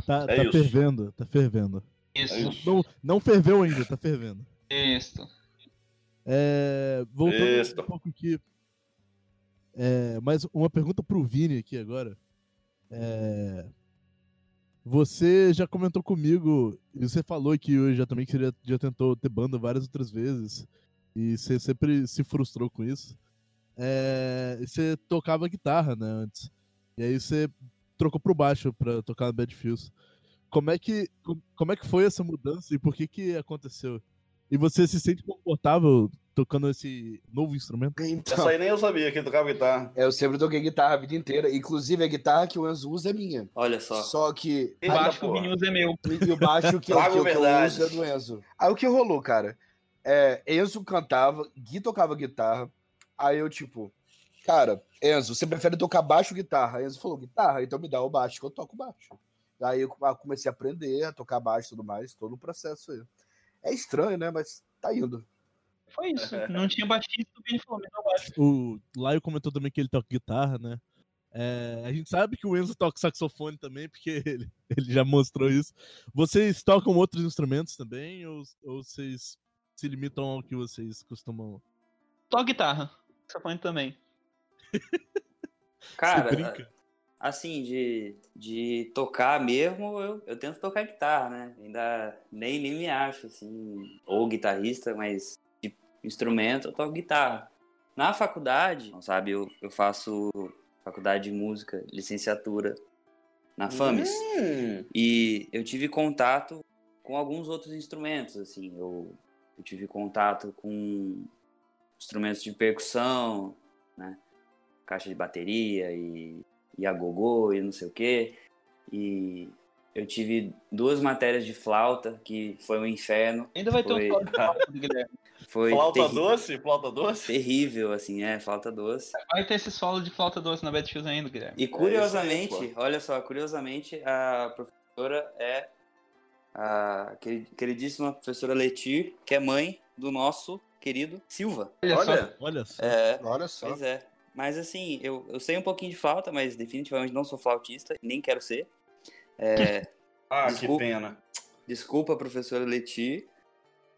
Tá, é tá fervendo, tá fervendo. Isso. É isso. Não, não ferveu ainda, tá fervendo. Isso. É, voltando isso. um pouco aqui. É, mais uma pergunta pro Vini aqui agora. É, você já comentou comigo, e você falou que hoje já também que você já, já tentou ter banda várias outras vezes. E você sempre se frustrou com isso é, você tocava guitarra, né, antes. E aí você trocou pro baixo pra tocar no Bad Fields. Como é que, como é que foi essa mudança e por que que aconteceu? E você se sente confortável tocando esse novo instrumento? Então, Essa aí nem eu sabia que tocava guitarra. Eu sempre toquei guitarra a vida inteira. Inclusive, a guitarra que o Enzo usa é minha. Olha só. Só que. O baixo que o Vini usa é meu. E o baixo que, eu, que, eu, que eu uso é do Enzo. Aí o que rolou, cara? É, Enzo cantava, Gui tocava guitarra. Aí eu, tipo, cara, Enzo, você prefere tocar baixo ou guitarra? Enzo falou, guitarra, então me dá o baixo que eu toco baixo. Aí eu comecei a aprender a tocar baixo e tudo mais, todo o processo aí. É estranho, né? Mas tá indo. Foi isso. Não tinha baixista, o Vini falou, me dá o baixo. O Laio comentou também que ele toca guitarra, né? É, a gente sabe que o Enzo toca saxofone também, porque ele, ele já mostrou isso. Vocês tocam outros instrumentos também, ou, ou vocês se limitam ao que vocês costumam? Toco guitarra saxofone também. Cara, assim, de, de tocar mesmo, eu, eu tento tocar guitarra, né? Ainda nem, nem me acho, assim, ou guitarrista, mas de instrumento eu toco guitarra. Na faculdade, sabe, eu, eu faço faculdade de música, licenciatura na FAMES. Hum. E eu tive contato com alguns outros instrumentos, assim, eu, eu tive contato com instrumentos de percussão, né? Caixa de bateria e, e agogô e não sei o quê. E Eu tive duas matérias de flauta, que foi um inferno. Ainda vai ter Foi. um solo de flauta do Guilherme. Foi Flauta terri- doce? Flauta doce? terrível, assim, é, flauta doce. Vai ter esse solo de flauta doce na Bad Shoes ainda, Guilherme. E curiosamente, isso aí, olha só, curiosamente, a professora é a queri- queridíssima professora Letir, que é mãe do nosso querido Silva. Olha, só. Olha, Olha só. É, Olha só. pois é. Mas assim, eu, eu sei um pouquinho de flauta, mas definitivamente não sou flautista, nem quero ser. É, ah, Desculpa. que pena. Desculpa, professora Leti.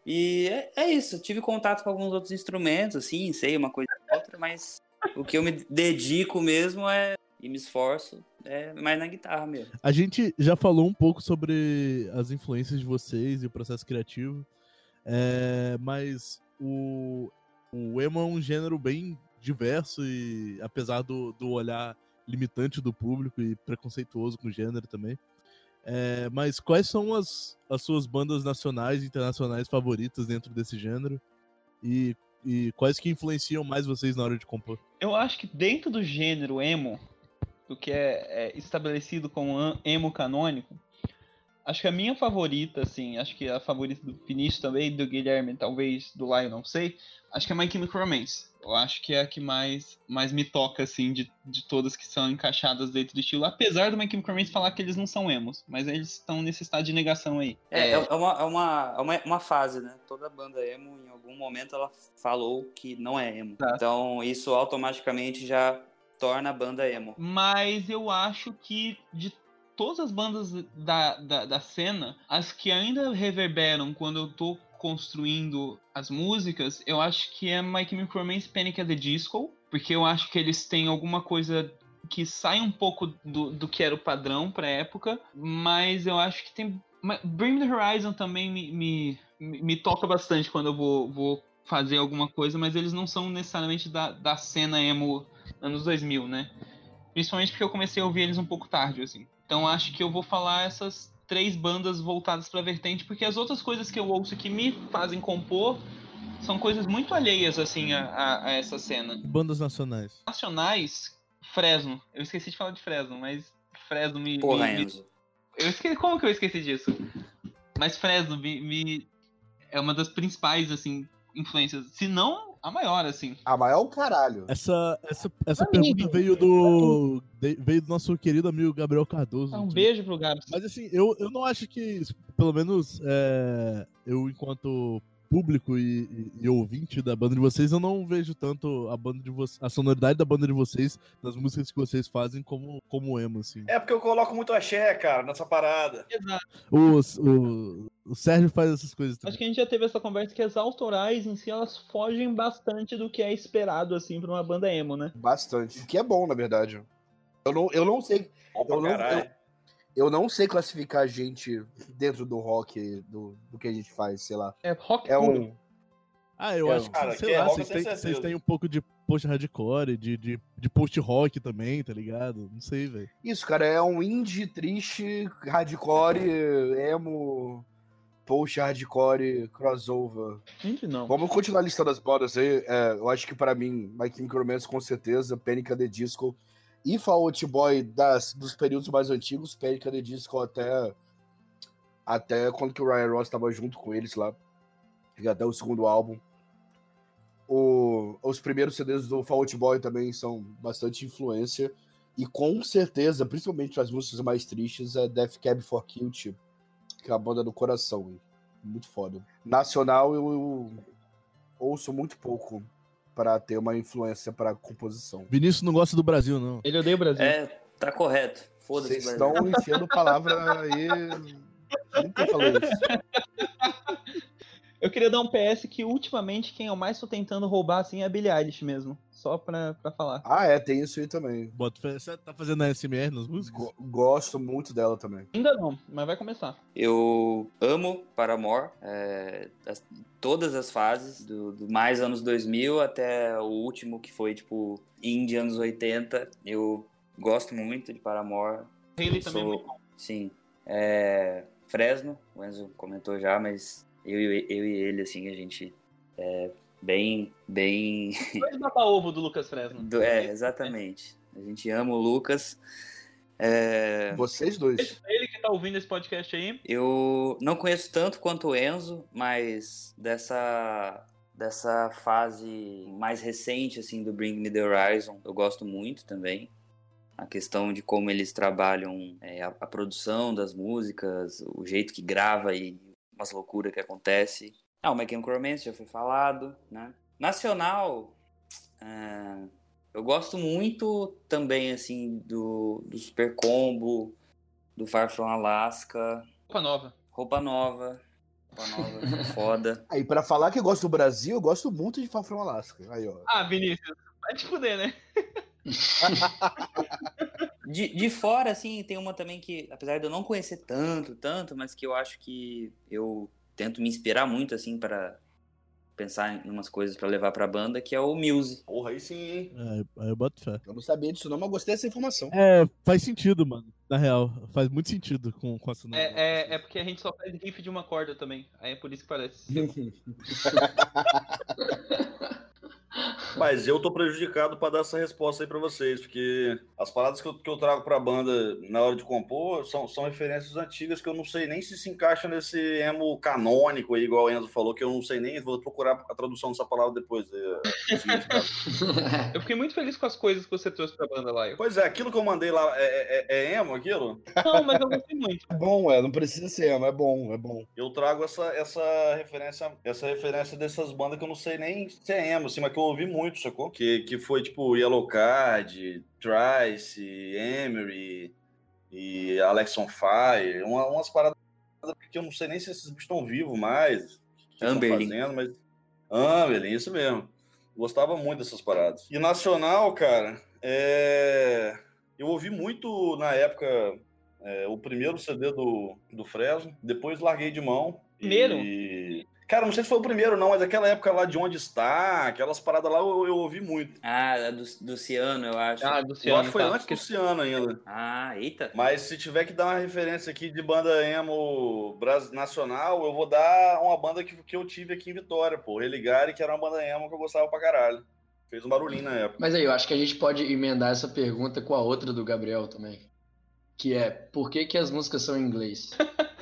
E é, é isso, tive contato com alguns outros instrumentos, assim, sei uma coisa ou outra, mas o que eu me dedico mesmo é, e me esforço, é mais na guitarra mesmo. A gente já falou um pouco sobre as influências de vocês e o processo criativo, é, mas o, o emo é um gênero bem diverso e apesar do, do olhar limitante do público e preconceituoso com o gênero também. É, mas quais são as, as suas bandas nacionais e internacionais favoritas dentro desse gênero? E, e quais que influenciam mais vocês na hora de compor? Eu acho que dentro do gênero emo, do que é, é estabelecido como emo canônico, acho que a minha favorita, assim, acho que a favorita do Vinícius também, do Guilherme, talvez do Lion, não sei, acho que é My Chemical Romance. Eu acho que é a que mais, mais me toca, assim, de, de todas que são encaixadas dentro do estilo. Apesar do My Chemical Romance falar que eles não são emos, mas eles estão nesse estado de negação aí. É, é, uma, é, uma, é uma, uma fase, né? Toda banda emo, em algum momento, ela falou que não é emo. Tá. Então, isso automaticamente já torna a banda emo. Mas eu acho que de todas as bandas da, da, da cena, as que ainda reverberam quando eu tô construindo as músicas, eu acho que é My Chemical Panic at the Disco, porque eu acho que eles têm alguma coisa que sai um pouco do, do que era o padrão pra época, mas eu acho que tem. Bring the Horizon também me, me, me me toca bastante quando eu vou, vou fazer alguma coisa, mas eles não são necessariamente da, da cena emo anos 2000, né? Principalmente porque eu comecei a ouvir eles um pouco tarde, assim. Então acho que eu vou falar essas três bandas voltadas pra vertente, porque as outras coisas que eu ouço que me fazem compor são coisas muito alheias, assim, a, a- a essa cena. Bandas nacionais. Nacionais, Fresno. Eu esqueci de falar de Fresno, mas Fresno me. Porra, me- me- Enzo. eu esqueci, como que eu esqueci disso? Mas Fresno me, me- é uma das principais, assim, influências. Se não, a maior, assim. A maior é o caralho. Essa, essa, essa Pra mim, pergunta veio do, veio do nosso querido amigo Gabriel Cardoso. Um beijo pro Gabs. Mas assim, eu, eu não acho que, pelo menos é, eu, enquanto público e, e- e ouvinte da banda de vocês, eu não vejo tanto a banda de vocês, a sonoridade da banda de vocês, das músicas que vocês fazem, como, como emo, assim. É porque eu coloco muito axé, cara, nessa parada. Exato. O, o, o Sérgio faz essas coisas Acho também. que a gente já teve essa conversa que as autorais em si elas fogem bastante do que é esperado assim pra uma banda emo, né? Bastante. O que é bom, na verdade. Eu não, eu não sei. Bom pra Eu não- caralho. Eu não sei classificar a gente dentro do rock, do, do que a gente faz, sei lá. É rock É puro. um. Ah, eu É, acho que, cara, sei que é lá, vocês têm, vocês têm um pouco de post-hardcore, de, de, de post-rock também, tá ligado? Não sei, velho. Isso, cara, é um indie triste, hardcore, emo, post-hardcore, crossover. Gente, não. Vamos continuar listando as bandas aí. É, eu acho que pra mim, My Chemical Romance com certeza, Panic! the Disco e Fall Out Boy das, dos períodos mais antigos, at the Disco até, até quando que o Ryan Ross tava junto com eles lá, até o segundo álbum. O- os primeiros CDs do Fall Out Boy também são bastante influência. E com certeza, principalmente as músicas mais tristes, é Death Cab for Cutie, que é a banda do coração. Muito foda. Nacional, eu, eu ouço muito pouco para ter uma influência para composição. Vinícius não gosta do Brasil, não. Ele odeia o Brasil. É, tá correto. Foda-se, Vocês estão enfiando palavra aí. Nunca falou isso. Eu queria dar um PS que ultimamente quem eu mais tô tentando roubar assim é a Billie Eilish mesmo. Só pra, pra falar. Ah, é, tem isso aí também. Bota. Você tá fazendo ASMR nas músicas? Go- gosto muito dela também. Ainda não, mas vai começar. Eu amo Paramore, é, as- todas as fases, do, do mais anos 2000 até o último que foi, tipo, indie anos 80. Eu gosto muito de Paramore. Hayley também é Sou- muito bom. Sim. É, Fresno, o Enzo comentou já, mas eu, e- eu e ele, assim, a gente é bem, bem... Dois baba-ovo do Lucas Fresno. do- é, exatamente. A gente ama o Lucas. É, Vocês dois. Ele que tá ouvindo esse podcast aí, eu não conheço tanto quanto o Enzo, mas dessa dessa fase mais recente assim do Bring Me the Horizon, eu gosto muito também. A questão de como eles trabalham é, a, a produção das músicas, o jeito que grava e umas loucuras que acontece. Ah, o My Chemical Romance já foi falado, né? Nacional, é, eu gosto muito também, assim, do, do Super Combo, do Far From Alaska, roupa nova. Roupa Nova. Roupa Nova, foda. Aí, pra falar que eu gosto do Brasil, eu gosto muito de Far From Alaska. Aí, ó. Ah, Vinícius, vai te fuder, né? De, de fora, assim, tem uma também que, apesar de eu não conhecer tanto, tanto, mas que eu acho que eu tento me inspirar muito, assim, para pensar em umas coisas pra levar pra banda, que é o Muse. Porra, aí sim, hein? É, aí eu boto fé. Eu não sabia disso não, mas gostei dessa informação. É, faz sentido, mano. Na real, faz muito sentido com, com essa É, é, é porque a gente só faz riff de uma corda também. Aí é por isso que parece. Mas eu tô prejudicado pra dar essa resposta aí pra vocês, porque as paradas que eu, que eu trago pra banda na hora de compor são, são referências antigas que eu não sei nem se se encaixam nesse emo canônico aí, igual o Enzo falou, que eu não sei nem, vou procurar a tradução dessa palavra depois. é. Eu fiquei muito feliz com as coisas que você trouxe pra banda lá. Eu... pois é, aquilo que eu mandei lá é, é- é emo, aquilo? Não, mas eu gostei muito. É bom, é, não precisa ser, mas é bom, é bom. Eu trago essa, essa referência essa referência dessas bandas que eu não sei nem se é emo, assim, mas que eu ouvi muito, sacou? Que, que foi tipo Yellow Card, Trice, Emery e Alex on Fire, uma- umas paradas que eu não sei nem se esses bichos estão vivos mais, o que estão Amberlin. fazendo, mas... Amberlin, isso mesmo. Gostava muito dessas paradas. E nacional, cara, é... eu ouvi muito na época é, o primeiro CD do, do Fresno, depois larguei de mão. Primeiro? E... Cara, não sei se foi o primeiro, não, mas aquela época lá de onde está, aquelas paradas lá eu, eu ouvi muito. Ah, do, do Ciano, eu acho. Ah, do eu Ciano, acho que foi tá. antes do Ciano ainda. Ah, eita. Mas se tiver que dar uma referência aqui de banda emo nacional, eu vou dar uma banda que, que eu tive aqui em Vitória, pô. Religare, que era uma banda emo que eu gostava pra caralho. Fez um barulhinho na época. Mas aí, eu acho que a gente pode emendar essa pergunta com a outra do Gabriel também. Que é, por que, que as músicas são em inglês?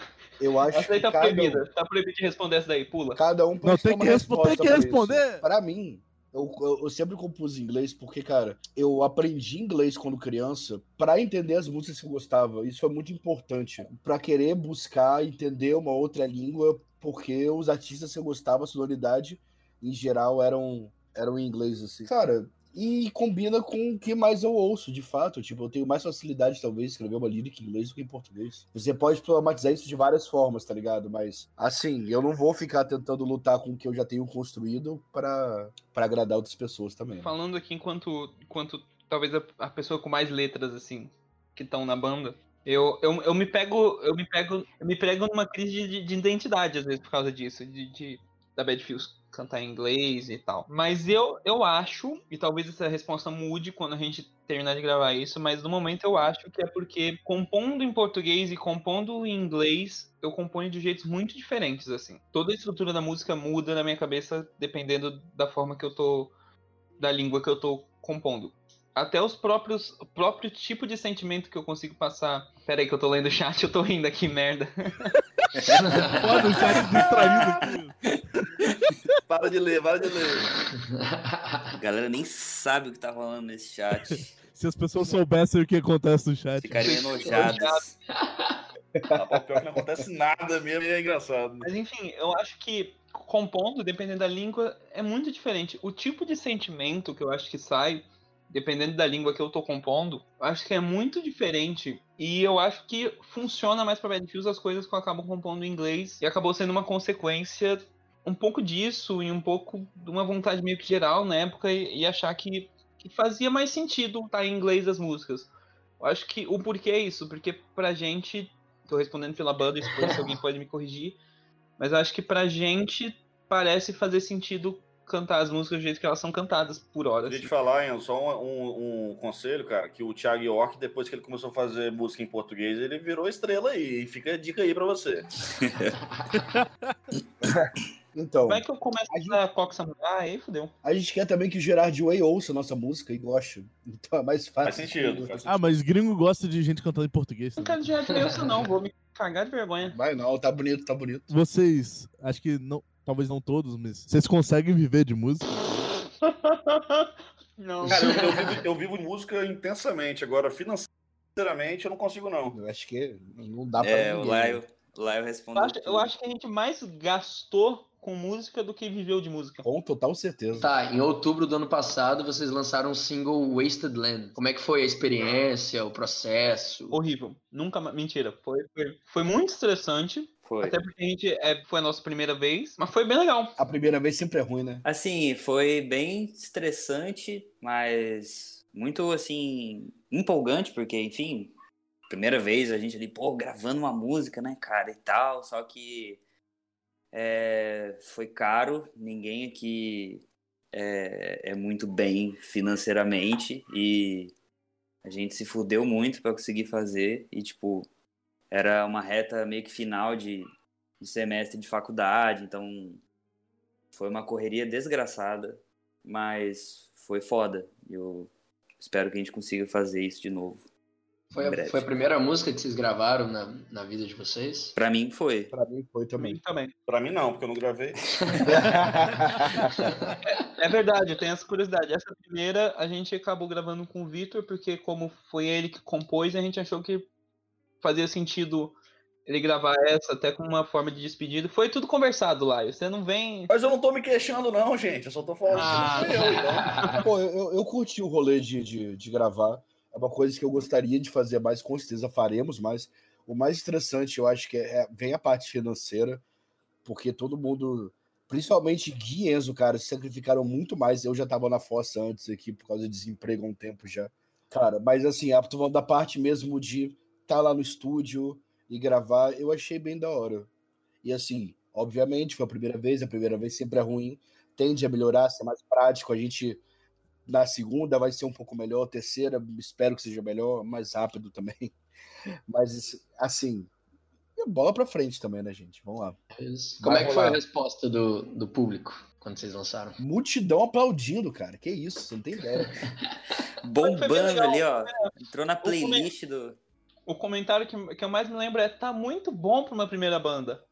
Eu acho Essa tá cada, proibida. Tá proibido de responder essa daí, pula. cada um Não, tem que, respo- tem que pra isso. responder. Pra mim, eu, eu, eu sempre compus em inglês porque, cara, eu aprendi inglês quando criança pra entender as músicas que eu gostava. Isso foi muito importante. Pra querer buscar entender uma outra língua, porque os artistas que eu gostava, a sonoridade, em geral, eram, eram em inglês, assim. Cara, e combina com o que mais eu ouço, de fato. Tipo, eu tenho mais facilidade, talvez, de escrever uma lírica em inglês do que em português. Você pode problematizar isso de várias formas, tá ligado? Mas, assim, eu não vou ficar tentando lutar com o que eu já tenho construído pra agradar outras pessoas também. né? Falando aqui enquanto, enquanto talvez a, a pessoa com mais letras, assim, que estão na banda. Eu, eu, eu me pego, eu me pego, eu me pego numa crise de, de identidade, às vezes, por causa disso, de, de da Bad Fields cantar em inglês e tal. Mas eu, eu acho, e talvez essa resposta mude quando a gente terminar de gravar isso, mas no momento eu acho que é porque compondo em português e compondo em inglês, eu componho de jeitos muito diferentes, assim. Toda a estrutura da música muda na minha cabeça dependendo da forma que eu tô. da língua que eu tô compondo. Até os próprios. O próprio tipo de sentimento que eu consigo passar. Pera aí que eu tô lendo o chat, eu tô rindo aqui, merda. Foda, o chat distraído aqui. Para de ler, para de ler. A galera nem sabe o que tá rolando nesse chat. Se as pessoas soubessem o que acontece no chat. Ficarem enojadas. Rapaz, pior que não acontece nada mesmo e é engraçado. Mas enfim, eu acho que compondo, dependendo da língua, é muito diferente. O tipo de sentimento que eu acho que sai, dependendo da língua que eu tô compondo, eu acho que é muito diferente. E eu acho que funciona mais pra Bad Fields as coisas que eu acabo compondo em inglês. E acabou sendo uma consequência um pouco disso e um pouco de uma vontade meio que geral na época e, e achar que, que fazia mais sentido estar em inglês as músicas. Eu acho que o porquê é isso, porque pra gente, tô respondendo pela banda, se alguém pode me corrigir, mas eu acho que pra gente parece fazer sentido cantar as músicas do jeito que elas são cantadas por hora. Queria te assim. falar, Ian, só um, um- um conselho, cara, que o Thiago York, depois que ele começou a fazer música em português, ele virou estrela aí. E fica a dica aí pra você. Então, Vai que eu começo a a gente- Coque Samurai, aí fodeu. a gente quer também que o Gerard Way ouça a nossa música e goste. Então é mais fácil. Faz sentido, faz Ah, mas gringo gosta de gente cantando em português. Não quero de referência, não. Vou me cagar de vergonha. Vai não, tá bonito, tá bonito. Vocês, acho que não, talvez não todos, mas vocês conseguem viver de música? Não. Cara, eu, eu vivo, eu vivo de música intensamente. Agora, financeiramente, eu não consigo, não. Eu acho que não dá pra É, o ninguém. Laio, Laio respondeu. Eu acho, eu acho que a gente mais gastou com música do que viveu de música. Com total certeza. Tá, em outubro do ano passado vocês lançaram o single Wasted Land. Como é que foi a experiência, o processo? Horrível. Nunca mais. Mentira. Foi, foi, foi muito estressante. Foi. Até porque a gente é, foi a nossa primeira vez. Mas foi bem legal. A primeira vez sempre é ruim, né? Assim, foi bem estressante, mas muito, assim, empolgante, porque, enfim, primeira vez a gente ali, pô, gravando uma música, né, cara, e tal, só que é, foi caro, ninguém aqui é, é muito bem financeiramente e a gente se fudeu muito para conseguir fazer e, tipo, era uma reta meio que final de, de semestre de faculdade, então foi uma correria desgraçada, mas foi foda. Eu espero que a gente consiga fazer isso de novo. Foi a, foi a primeira música que vocês gravaram na, na vida de vocês? Pra mim foi. Pra mim foi também. também. Pra mim, não, porque eu não gravei. É verdade, eu tenho essa curiosidade. Essa primeira a gente acabou gravando com o Victor, porque como foi ele que compôs, a gente achou que fazia sentido ele gravar essa até como uma forma de despedida. Foi tudo conversado lá. Você não vem. Mas eu não tô me queixando, não, gente. Eu só tô falando Ah, que não fui eu, então. Pô, eu- eu curti o rolê de, de, de gravar. É uma coisa que eu gostaria de fazer mais, com certeza faremos, mas o mais estressante eu acho que é, é- vem a parte financeira, porque todo mundo, principalmente Gui e Enzo, cara, se sacrificaram muito mais. Eu já tava na fossa antes aqui por causa de desemprego há um tempo já. Cara, mas assim, a- falando da parte mesmo de estar lá no estúdio e gravar, eu achei bem da hora. E assim, obviamente, foi a primeira vez, a primeira vez sempre é ruim, tende a melhorar, ser mais prático. A gente na segunda vai ser um pouco melhor, terceira espero que seja melhor, mais rápido também. Mas assim, e bola pra frente também, né, gente? Vamos lá. Como Vai é que foi a rolar. resposta do, do público quando vocês lançaram? Multidão aplaudindo, cara. Que isso, você não tem ideia. Bombando ali, ó. Entrou na playlist do. O comentário que, que eu mais me lembro é: tá muito bom pra uma primeira banda.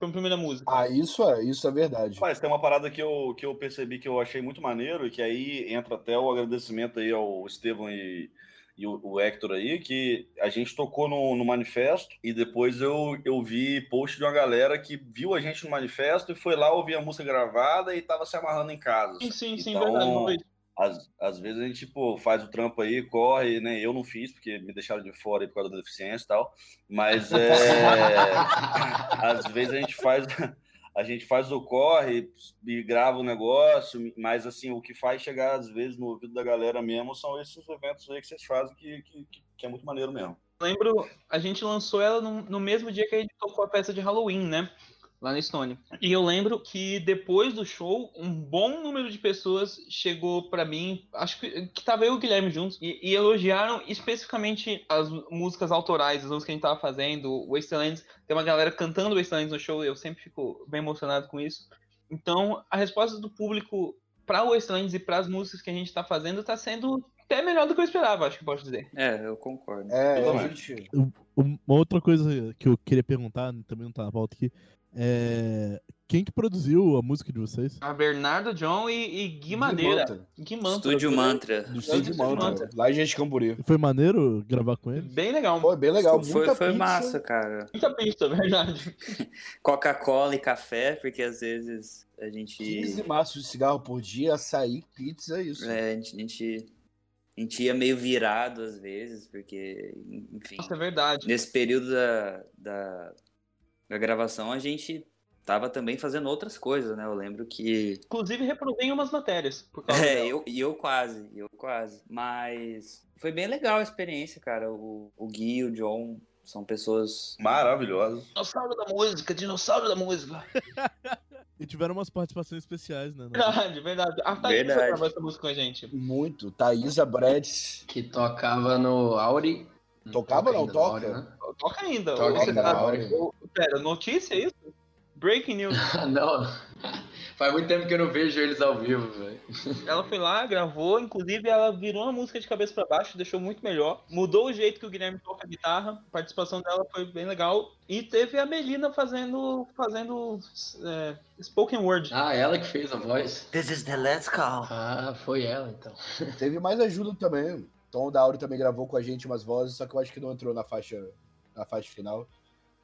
Uma primeira música. Ah, isso é, isso é verdade. Mas tem uma parada que eu, que eu percebi que eu achei muito maneiro, e que aí entra até o agradecimento aí ao Estevão e, e o, o Hector aí, que a gente tocou no, no manifesto e depois eu, eu vi post de uma galera que viu a gente no manifesto e foi lá ouvir a música gravada e tava se amarrando em casa. Sim, sim, sim, Então, verdade. Às, às vezes a gente, tipo, faz o trampo aí, corre, né? Eu não fiz, porque me deixaram de fora aí por causa da deficiência e tal. Mas é. às vezes a gente faz. A gente faz o corre e grava o negócio, mas assim, o que faz chegar às vezes no ouvido da galera mesmo são esses eventos aí que vocês fazem, que, que, que- que é muito maneiro mesmo. lembro, a gente lançou ela no, no mesmo dia que a gente tocou a peça de Halloween, né? Lá na Estônia. E eu lembro que depois do show, um bom número de pessoas chegou pra mim, acho que, que tava eu e o Guilherme juntos, e, e elogiaram especificamente as músicas autorais, as músicas que a gente tava fazendo, o Wastelands. Tem uma galera cantando Wastelands no show, e eu sempre fico bem emocionado com isso. Então, a resposta do público pra Wastelands e pras músicas que a gente tá fazendo tá sendo até melhor do que eu esperava, acho que posso dizer. É, eu concordo. É, Eu. Uma outra coisa que eu queria perguntar, também não tá na pauta aqui, é. Quem que produziu a música de vocês? A Bernardo John e, e Gui Madeira. Manta, Gui Mantra. Estúdio Mantra. Do Estúdio Estúdio Manta, Manta. lá em Gente Camburi. Foi maneiro gravar com eles? Bem legal. Foi bem legal. Foi, muita foi pizza, massa, cara. Muita pista, verdade. Coca-Cola e café, porque às vezes a gente. 15 maços de cigarro por dia, açaí, pizza, é isso. É, a gente, a gente, a gente ia meio virado às vezes, porque, enfim. Nossa, é verdade. Nesse período da, da, da gravação, a gente tava também fazendo outras coisas, né? Eu lembro que. Inclusive, reprovei umas matérias. Por causa É, dela. eu, e eu quase, eu quase. Mas foi bem legal a experiência, cara. O, o Gui e o John são pessoas. Maravilhoso. Dinossauro da música, dinossauro da música. E tiveram umas participações especiais, né? Verdade, verdade. A Thaís Verdade. gravou essa música com a gente. Muito. Thaisa Bredes. Que tocava no Auri. Tocava não, ainda toca. Né? Toca ainda. Toca ainda, tá- Mauri. Ô, Pera, notícia é isso? Breaking news. não, Faz muito tempo que eu não vejo eles ao vivo, velho. Ela foi lá, gravou, inclusive ela virou uma música de cabeça pra baixo, deixou muito melhor. Mudou o jeito que o Guilherme toca a guitarra, a participação dela foi bem legal. E teve a Melina fazendo, fazendo é, spoken word. Ah, ela que fez a voz. This is the last call. Ah, foi ela então. Teve mais ajuda também. Tom Dauri também gravou com a gente umas vozes, só que eu acho que não entrou na faixa, na faixa final.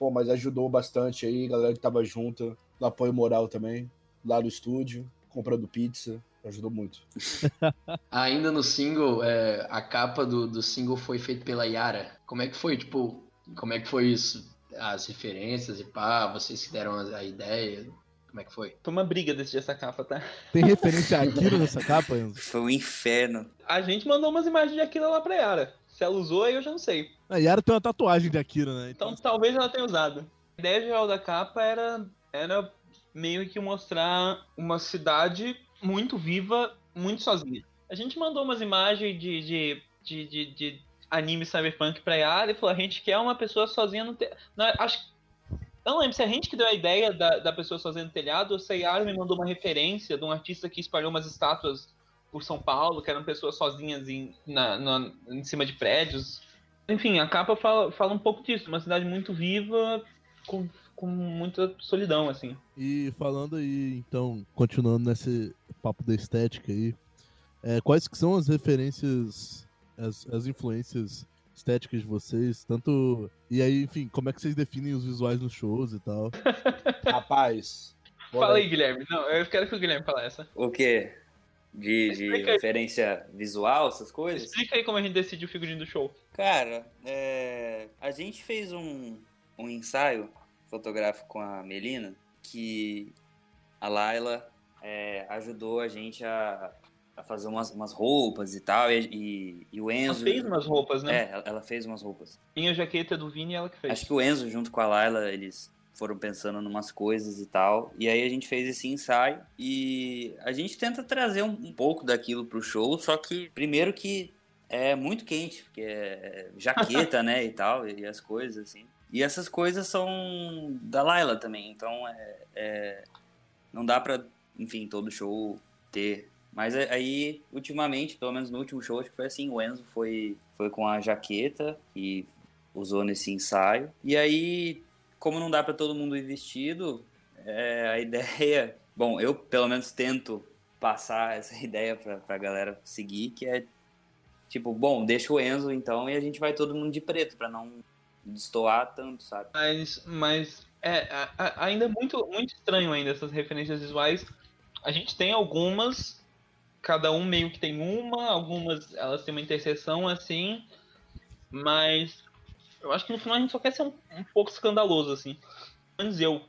Pô, mas ajudou bastante aí, galera que tava junto, no apoio moral também, lá no estúdio, comprando pizza, ajudou muito. Ainda no single, é, a capa do, do single foi feita pela Yara. Como é que foi, tipo, como é que foi isso? As referências e pá, vocês que deram a, a ideia, como é que foi? Foi uma briga decidir essa capa, tá? Tem referência a Akira nessa capa, Enzo? Foi um inferno. A gente mandou umas imagens de Akira lá pra Yara. Se ela usou, aí eu já não sei. A Yara tem uma tatuagem de Akira, né? Então talvez ela tenha usado. A ideia geral da capa era, era meio que mostrar uma cidade muito viva, muito sozinha. A gente mandou umas imagens de, de, de, de, de anime cyberpunk pra Yara e falou: a gente quer uma pessoa sozinha no telhado. Acho não lembro se a gente que deu a ideia da, da pessoa sozinha no telhado ou se a Yara me mandou uma referência de um artista que espalhou umas estátuas por São Paulo, que eram pessoas sozinhas em, na, na, em cima de prédios. Enfim, a capa fala, fala um pouco disso, uma cidade muito viva, com, com muita solidão, assim. E falando aí, então, continuando nesse papo da estética aí, é, quais que são as referências, as, as influências estéticas de vocês? Tanto. E aí, enfim, como é que vocês definem os visuais nos shows e tal? Rapaz. Fala aí, Guilherme. Não, eu quero que o Guilherme fale essa. O quê? De, de referência visual, essas coisas? Explica aí como a gente decide o figurino do show. Cara, é, a gente fez um, um ensaio fotográfico com a Melina que a Laila é, ajudou a gente a, a fazer umas, umas roupas e tal. E, e- e o Ela Enzo. fez umas roupas, né? É, ela- ela fez umas roupas. Minha jaqueta do Vini, ela que fez. Acho que o Enzo, junto com a Laila, eles foram pensando em umas coisas e tal. E aí a gente fez esse ensaio. E a gente tenta trazer um, um pouco daquilo pro show, só que primeiro que é muito quente, porque é jaqueta, né, e tal, e as coisas, assim. E essas coisas são da Laila também, então é, é- não dá pra, enfim, todo show ter. Mas aí, ultimamente, pelo menos no último show, acho que foi assim, o Enzo foi, foi com a jaqueta e usou nesse ensaio. E aí, como não dá pra todo mundo ir vestido, é, a ideia... Bom, eu pelo menos tento passar essa ideia pra, pra galera seguir, que é tipo, bom, deixa o Enzo então e a gente vai todo mundo de preto pra não destoar tanto, sabe? Mas, mas é, a- a- ainda é muito, muito estranho ainda essas referências visuais. A gente tem algumas, cada um meio que tem uma, algumas elas têm uma interseção assim, mas eu acho que no final a gente só quer ser um, um pouco escandaloso, assim. Menos eu.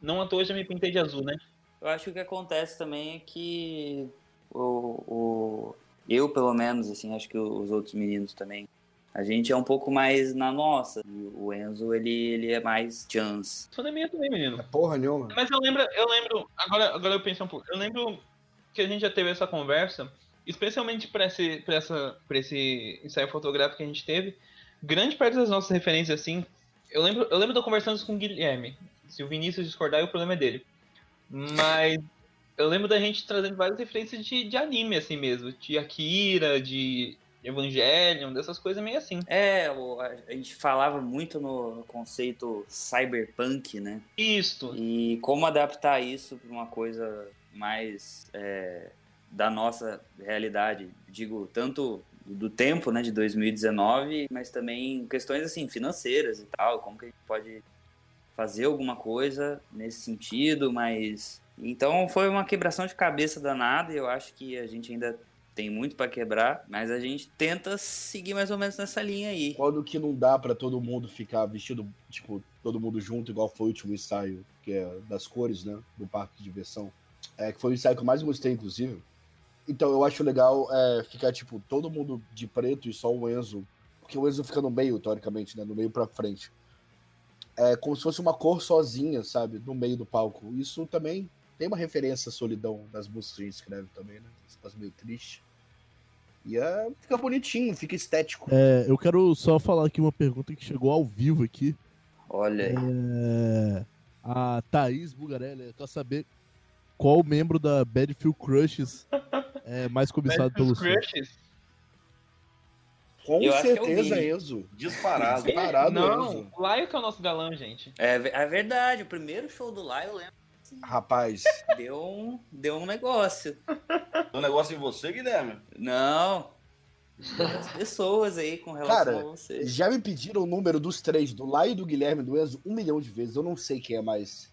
Não à toa já me pintei de azul, né? Eu acho que o que acontece também é que o, o eu pelo menos assim, acho que os outros meninos também. A gente é um pouco mais na nossa. E o Enzo ele ele é mais chance. Sou da minha também, menino. Porra nenhuma. Mas eu lembro, eu lembro, agora, agora eu penso um pouco, eu lembro que a gente já teve essa conversa, especialmente para esse, pra essa, pra esse ensaio fotográfico que a gente teve, grande parte das nossas referências, assim, eu lembro, eu lembro de eu conversando isso com o Guilherme, se o Vinícius discordar, o problema é dele, mas eu lembro da gente trazendo várias referências de, de anime, assim mesmo, de Akira, de Evangelion, dessas coisas meio assim. É, a, gente falava muito no, conceito cyberpunk, né? Isto, E como adaptar isso para uma coisa mais é, da nossa realidade, digo, tanto do tempo, né, de 2019, mas também questões assim financeiras e tal, como que a gente pode fazer alguma coisa nesse sentido, mas então foi uma quebração de cabeça danada e eu acho que a gente ainda tem muito para quebrar, mas a gente tenta seguir mais ou menos nessa linha aí. Quando que não dá pra todo mundo ficar vestido, tipo, todo mundo junto, igual foi o último ensaio, que é das cores, né? Do parque de diversão. É, que foi o ensaio que eu mais gostei, inclusive. Então eu acho legal é, ficar, tipo, todo mundo de preto e só o Enzo. Porque o Enzo fica no meio, teoricamente, né? No meio pra frente. É como se fosse uma cor sozinha, sabe? No meio do palco. Isso também tem uma referência à solidão das músicas que a gente escreve também, né? Esse negócio meio triste. E é, fica bonitinho, fica estético. É, eu quero só falar aqui uma pergunta que chegou ao vivo aqui. Olha aí. É, a Thaís Bugarelli quer saber qual membro da Battlefield Crushes é mais cobiçado pelo? Crushes? Com Eu acho que é certeza, Vini. Enzo. Disparado. Disparado, Não, Enzo. o Laio que é o nosso galão, gente. É, é verdade, o primeiro show do Lá, eu lembro, Rapaz, deu um, deu um negócio. Tem um negócio em você, Guilherme? Não. Das pessoas aí com relação Cara, a você. já me pediram o número dos três, do Laio, do Guilherme do Enzo, um milhão de vezes. Eu não sei quem é mais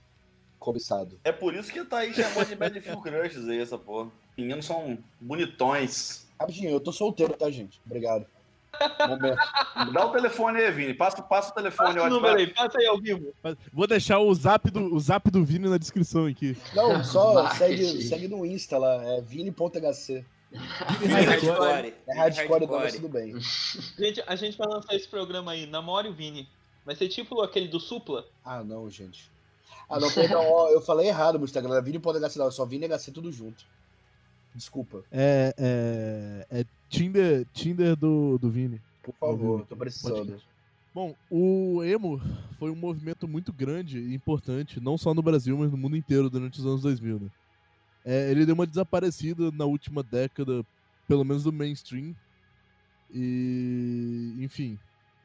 cobiçado. É por isso que tá aí chamando de Battlefield Crushes aí, essa porra. Meninos são bonitões. Rapidinho, eu tô solteiro, tá, gente? Obrigado. Momento. Dá o telefone aí, Vini. Passa, passa o telefone. Passa o número aí, passa aí ao vivo. Vou deixar o zap do, o zap do Vini na descrição aqui. Não, só segue, segue no Insta lá, é vini.hc. Vini hardcore. É hardcore, hardcore. tudo bem. Gente, a gente vai lançar esse programa aí, Namore o Vini. Vai ser tipo aquele do Supla. Ah, não, gente. Ah, não, perdão, ó, eu falei errado no Instagram, vini.hc, não, é só vini HC tudo junto. Desculpa, É, é, é Tinder, Tinder do, do Vini. por favor, tô precisando. Bom, o emo foi um movimento muito grande e importante, não só no Brasil, mas no mundo inteiro durante os anos 2000, né? É, ele deu uma desaparecida na última década, pelo menos do mainstream. E, enfim.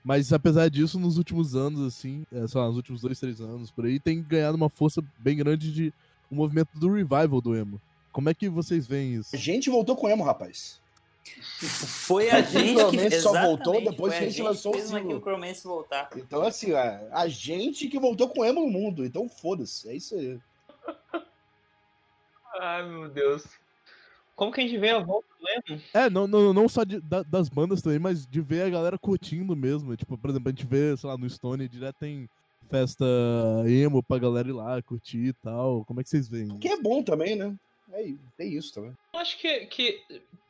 Mas apesar disso, nos últimos anos, assim, é, sei lá, nos últimos dois, três anos, por aí, tem ganhado uma força bem grande de um movimento do revival do emo. Como é que vocês veem isso? A gente voltou com emo, rapaz. Foi a gente que só voltou depois que a gente lançou o uma single. Voltar. Então, assim, a, a gente que voltou com emo no mundo, então foda-se, é isso aí. Ai, meu Deus. Como que a gente vê a volta do emo? É, não, não, não só de- da- das bandas também, mas de ver a galera curtindo mesmo. Tipo, por exemplo, a gente vê, sei lá, no Stone direto tem festa emo pra galera ir lá curtir e tal. Como é que vocês veem? Que é bom também, né? É, tem isso também. Eu acho que, que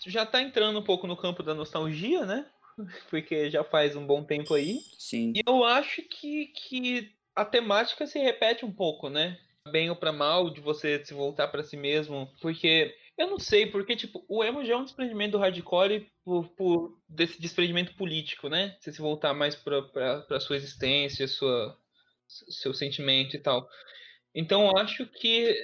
já tá entrando um pouco no campo da nostalgia, né? Porque já faz um bom tempo aí. Sim. E eu acho que, que a temática se repete um pouco, né? Bem ou pra mal, de você se voltar pra si mesmo. Porque, eu não sei, porque, tipo, o emo já é um desprendimento do hardcore por, por desse desprendimento político, né? Você se voltar mais pra, pra, pra sua existência, sua, seu sentimento e tal. Então, eu acho que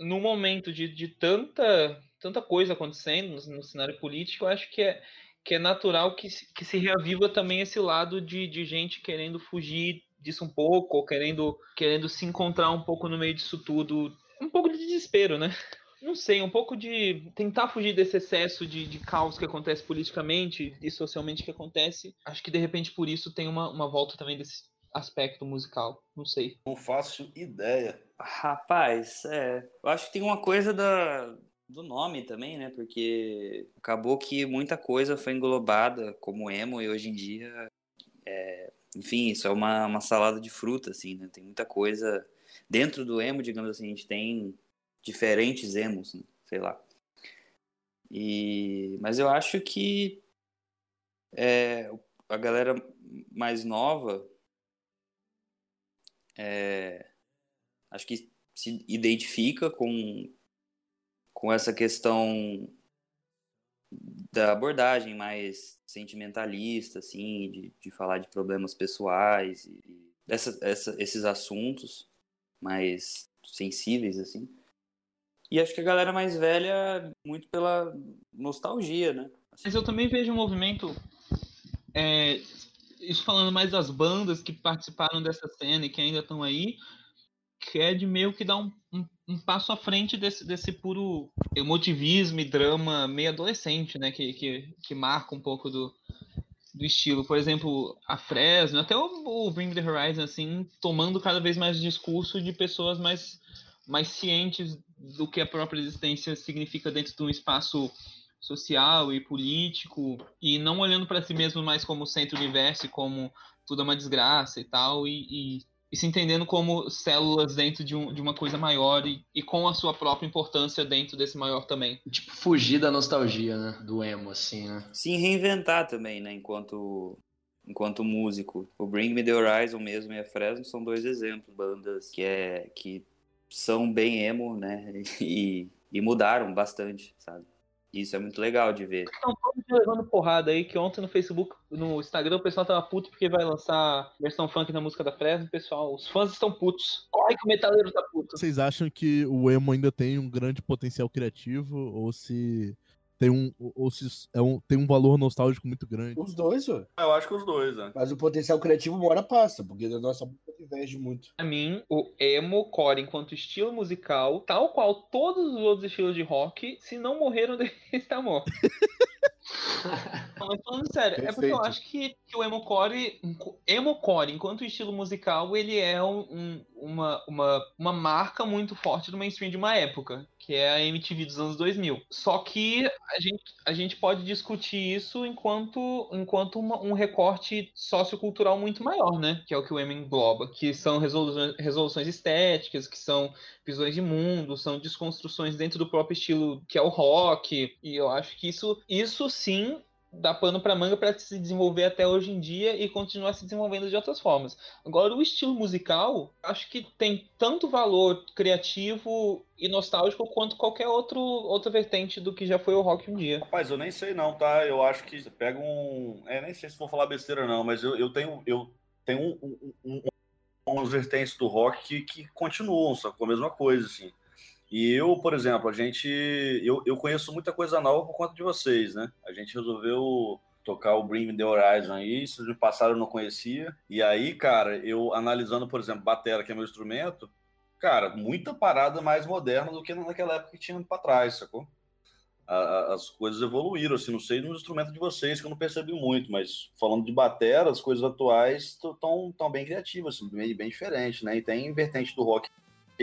no momento de, de tanta, tanta coisa acontecendo no, no cenário político, eu acho que é, que é natural que, se- que se reaviva também esse lado de, de gente querendo fugir disso um pouco, ou querendo, querendo se encontrar um pouco no meio disso tudo. Um pouco de desespero, né? Não sei, um pouco de tentar fugir desse excesso de, de caos que acontece politicamente e socialmente que acontece. Acho que de repente por isso tem uma, uma volta também desse aspecto musical. Não sei. Não faço ideia. Rapaz, é. Eu acho que tem uma coisa da, do nome também, né? Porque acabou que muita coisa foi englobada como emo e hoje em dia. é, enfim, isso é uma, uma salada de fruta, assim, né? Tem muita coisa. Dentro do emo, digamos assim, a gente tem diferentes emos, né? sei lá. E, mas eu acho que é, a galera mais nova é, acho que se identifica com, com essa questão da abordagem mais sentimentalista, assim, de, de falar de problemas pessoais e dessa, essa, esses assuntos mais sensíveis, assim. E acho que a galera mais velha, muito pela nostalgia, né? Mas eu também vejo um movimento, é, isso falando mais das bandas que participaram dessa cena e que ainda estão aí, que é de meio que dar um, um, um passo à frente desse, desse puro emotivismo e drama meio adolescente, né? Que, que, que marca um pouco do, do estilo. Por exemplo, a Fresno, até o, o Bring the Horizon, assim, tomando cada vez mais discurso de pessoas mais, mais cientes do que a própria existência significa dentro de um espaço social e político e não olhando para si mesmo mais como centro do universo e como tudo é uma desgraça e tal e, e, e se entendendo como células dentro de, um, de uma coisa maior e, e, com a sua própria importância dentro desse maior também. Tipo, fugir da nostalgia, né? Do emo, assim, né? Se reinventar também, né? Enquanto, enquanto músico. O Bring Me The Horizon mesmo e a Fresno são dois exemplos. Bandas que, é, que são bem emo, né? E, e mudaram bastante, sabe? Isso é muito legal de ver. Estão todos levando porrada aí, que ontem no Facebook, no Instagram, o pessoal tava puto porque vai lançar versão funk na música da Fresno, pessoal. Os fãs estão putos. Corre que o metaleiro tá puto. Vocês acham que o emo ainda tem um grande potencial criativo ou se tem um ou se é um, tem um valor nostálgico muito grande? Os dois, ué. Eu acho que os dois, né? Mas o potencial criativo uma hora passa, porque a nossa boca diverge muito. Pra mim, o emo core, enquanto estilo musical, tal qual todos os outros estilos de rock, se não morreram, mortos. Não, mas falando sério, é porque eu Perfeito. acho que, que o emo core, emo core, enquanto estilo musical, ele é um- um- uma, uma, uma marca muito forte do mainstream de uma época, que é a MTV dos anos 2000. Só que a gente, a gente pode discutir isso enquanto, enquanto uma- um recorte sociocultural muito maior, né? Que é o que o emo engloba, que são resoluções, resoluções estéticas, que são visões de mundo, são desconstruções dentro do próprio estilo que é o rock. E eu acho que isso, isso sim dá pano pra manga para se desenvolver até hoje em dia e continuar se desenvolvendo de outras formas. Agora, o estilo musical, acho que tem tanto valor criativo e nostálgico quanto qualquer outro, outra vertente do que já foi o rock um dia. Rapaz, eu nem sei não, tá? Eu acho que pega um. É, nem sei se vou falar besteira, não, mas eu, eu tenho, eu tenho um, um, um, um- vertentes do rock que, que continuam, só com a mesma coisa, assim. E eu, por exemplo, a gente. Eu, eu conheço muita coisa nova por conta de vocês, né? A gente resolveu tocar o Bring The Horizon aí, se me passaram eu não conhecia. E aí, cara, eu analisando, por exemplo, batera, que é meu instrumento, cara, muita parada mais moderna do que naquela época que tinha pra trás, sacou? As coisas evoluíram, assim, não sei nos instrumentos de vocês, que eu não percebi muito, mas falando de batera, as coisas atuais estão tão bem criativas, assim, bem, bem diferentes, né? E tem vertente do rock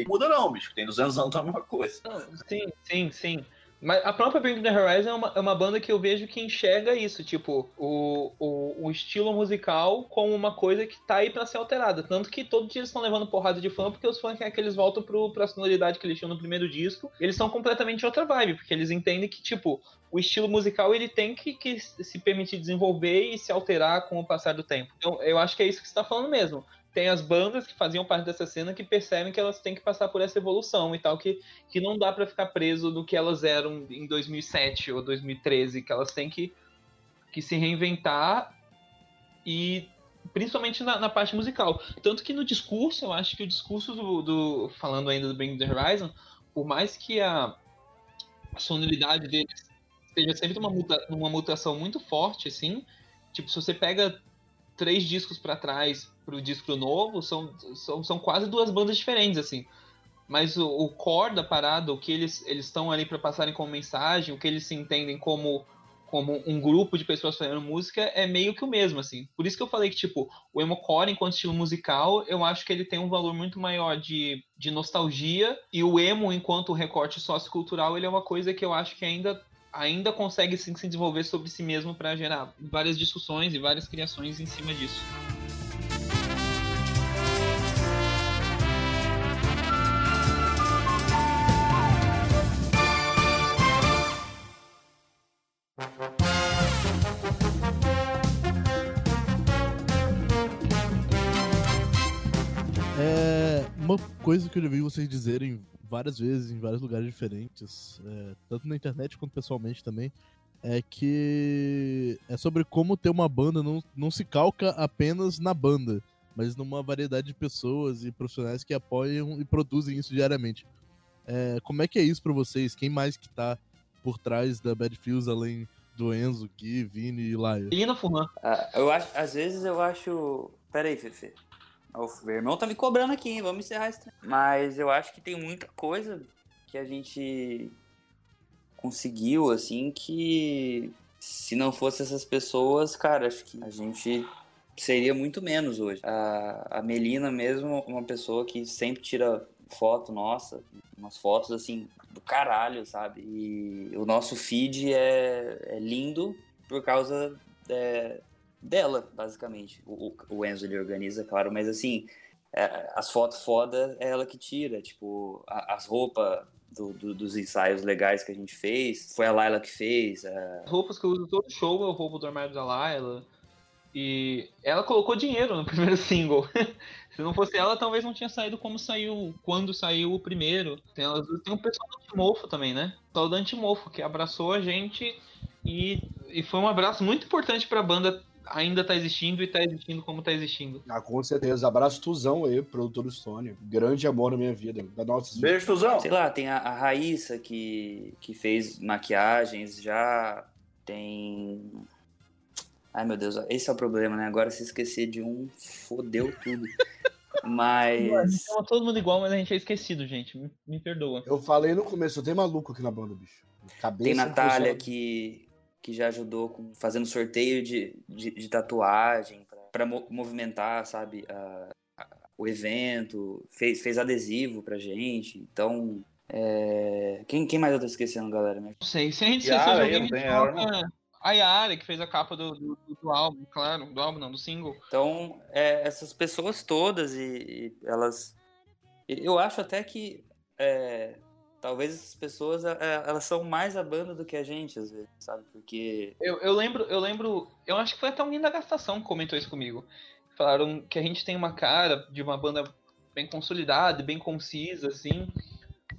muda não, bicho, tem 200 anos tá a mesma coisa. Sim, sim, sim. Mas a própria Bring The Horizon é uma, é uma banda que eu vejo que enxerga isso, tipo, o, o, o estilo musical como uma coisa que tá aí pra ser alterada. Tanto que todo dia eles estão levando porrada de fã, porque os fãs querem que eles voltam pro, pra sonoridade que eles tinham no primeiro disco. Eles são completamente outra vibe, porque eles entendem que, tipo, o estilo musical ele tem que, que se permitir desenvolver e se alterar com o passar do tempo. Então, eu acho que é isso que você tá falando mesmo. Tem as bandas que faziam parte dessa cena que percebem que elas têm que passar por essa evolução e tal, que que não dá pra ficar preso no que elas eram em 2007 ou 2013, que elas têm que, que se reinventar e principalmente na, na parte musical. Tanto que no discurso, eu acho que o discurso do, do- falando ainda do Bring the Horizon, por mais que a, a sonoridade deles seja sempre uma, muta, uma mutação muito forte, assim, tipo, se você pega três discos pra trás pro disco novo, são, são, são quase duas bandas diferentes, assim. Mas o, o core da parada, o que eles estão ali para passarem como mensagem, o que eles se entendem como como um grupo de pessoas fazendo música é meio que o mesmo, assim. Por isso que eu falei que, tipo, o emo core, enquanto estilo musical, eu acho que ele tem um valor muito maior de, de nostalgia, e o emo, enquanto recorte sociocultural, ele é uma coisa que eu acho que ainda ainda consegue sim, se desenvolver sobre si mesmo para gerar várias discussões e várias criações em cima disso. Coisa que eu já vi vocês dizerem várias vezes em vários lugares diferentes, é, tanto na internet quanto pessoalmente também, é que é sobre como ter uma banda não, não se calca apenas na banda, mas numa variedade de pessoas e profissionais que apoiam e produzem isso diariamente. É, como é que é isso pra vocês? Quem mais que tá por trás da Bad Feels além do Enzo, Gui, Vini e Laia? Lina Furlan. Ah, eu acho, às vezes eu acho. Pera aí, Fefe. O irmão tá me cobrando aqui, hein? Vamos encerrar esse trem. Mas eu acho que tem muita coisa que a gente conseguiu, assim, que se não fosse essas pessoas, cara, acho que a gente seria muito menos hoje. A, a Melina mesmo, uma pessoa que sempre tira foto nossa, umas fotos assim do caralho, sabe? E o nosso feed é, é lindo por causa é, dela, basicamente. O, o- Enzo ele organiza, claro, mas assim, é, as fotos foda é ela que tira, tipo, as roupas do- do- dos ensaios legais que a gente fez, foi a Laila que fez. é, As roupas que eu uso todo show é o roubo do armário da Laila. E ela colocou dinheiro no primeiro single. Se não fosse ela, talvez não tinha saído como saiu, quando saiu o primeiro. Tem, tem o pessoal do Antimofo também, né? O pessoal do Antimofo, que abraçou a gente e, e foi um abraço muito importante pra banda ainda tá existindo e tá existindo como tá existindo. Ah, com certeza. Abraço Tuzão aí, produtor do Stone. Grande amor na minha vida. Da nossa Beijo, Tuzão. Sei lá, tem a, a Raíssa que, que fez maquiagens já. Tem. Ai meu Deus, esse é o problema, né? Agora se esquecer de um, fodeu tudo. Mas. Chama todo mundo igual, mas a gente é esquecido, gente. Me, me perdoa. Eu falei no começo, eu tenho maluco aqui na banda, bicho. Cabeça Tem não Natália que, que já ajudou com, fazendo sorteio de, de, de tatuagem para movimentar, sabe, a- a- o evento, fez, fez adesivo pra gente. Então, é, quem, quem mais eu tô esquecendo, galera? Não sei. Se a gente Yara esquecer de aí, alguém, a gente coloca a Yara, que fez a capa do, do, do álbum, claro. Do álbum, não, do single. Então, é, essas pessoas todas, e, e elas. Eu acho até que é, talvez essas pessoas é, elas são mais a banda do que a gente, às vezes, sabe? Porque. Eu, eu lembro, eu lembro. Eu acho que foi até alguém da gastação que comentou isso comigo. Falaram que a gente tem uma cara de uma banda bem consolidada, bem concisa, assim.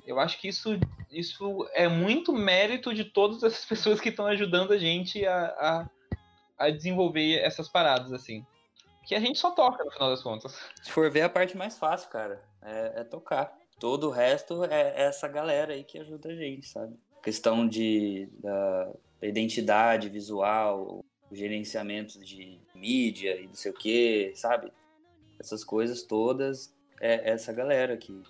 Eu acho que isso, isso é muito mérito de todas essas pessoas que estão ajudando a gente a, a, a desenvolver essas paradas, assim. Que a gente só toca, no final das contas. Se for ver, a parte mais fácil, cara, é, é tocar. Todo o resto é essa galera aí que ajuda a gente, sabe? Questão de, da, da identidade visual, gerenciamento de mídia e não sei o que, sabe? Essas coisas todas é essa galera que,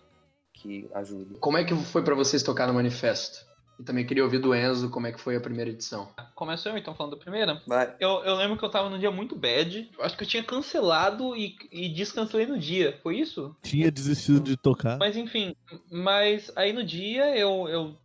que ajuda. Como é que foi pra vocês tocar no Manifesto? E também queria ouvir do Enzo como é que foi a primeira edição. Começou eu, então, falando da primeira. Vai. Eu, eu lembro que eu tava num dia muito bad. Eu acho que eu tinha cancelado e, e descancelei no dia. Foi isso? Tinha desistido de tocar. Mas enfim, mas aí no dia eu, eu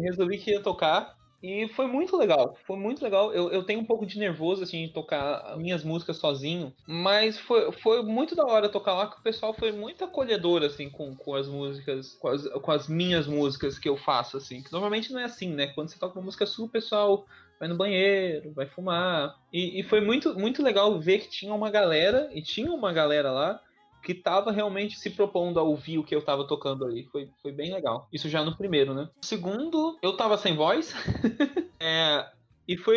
resolvi que ia tocar. E foi muito legal, foi muito legal. Eu, eu tenho um pouco de nervoso, assim, de tocar minhas músicas sozinho. Mas foi, foi muito da hora tocar lá, que o pessoal foi muito acolhedor, assim, com, com as músicas, com as, com as minhas músicas que eu faço, assim. Que normalmente não é assim, né? Quando você toca uma música sua, o pessoal vai no banheiro, vai fumar. E, e foi muito, muito legal ver que tinha uma galera, e tinha uma galera lá, que tava realmente se propondo a ouvir o que eu tava tocando ali. Foi, foi bem legal. Isso já no primeiro, né? Segundo, eu tava sem voz. É, e foi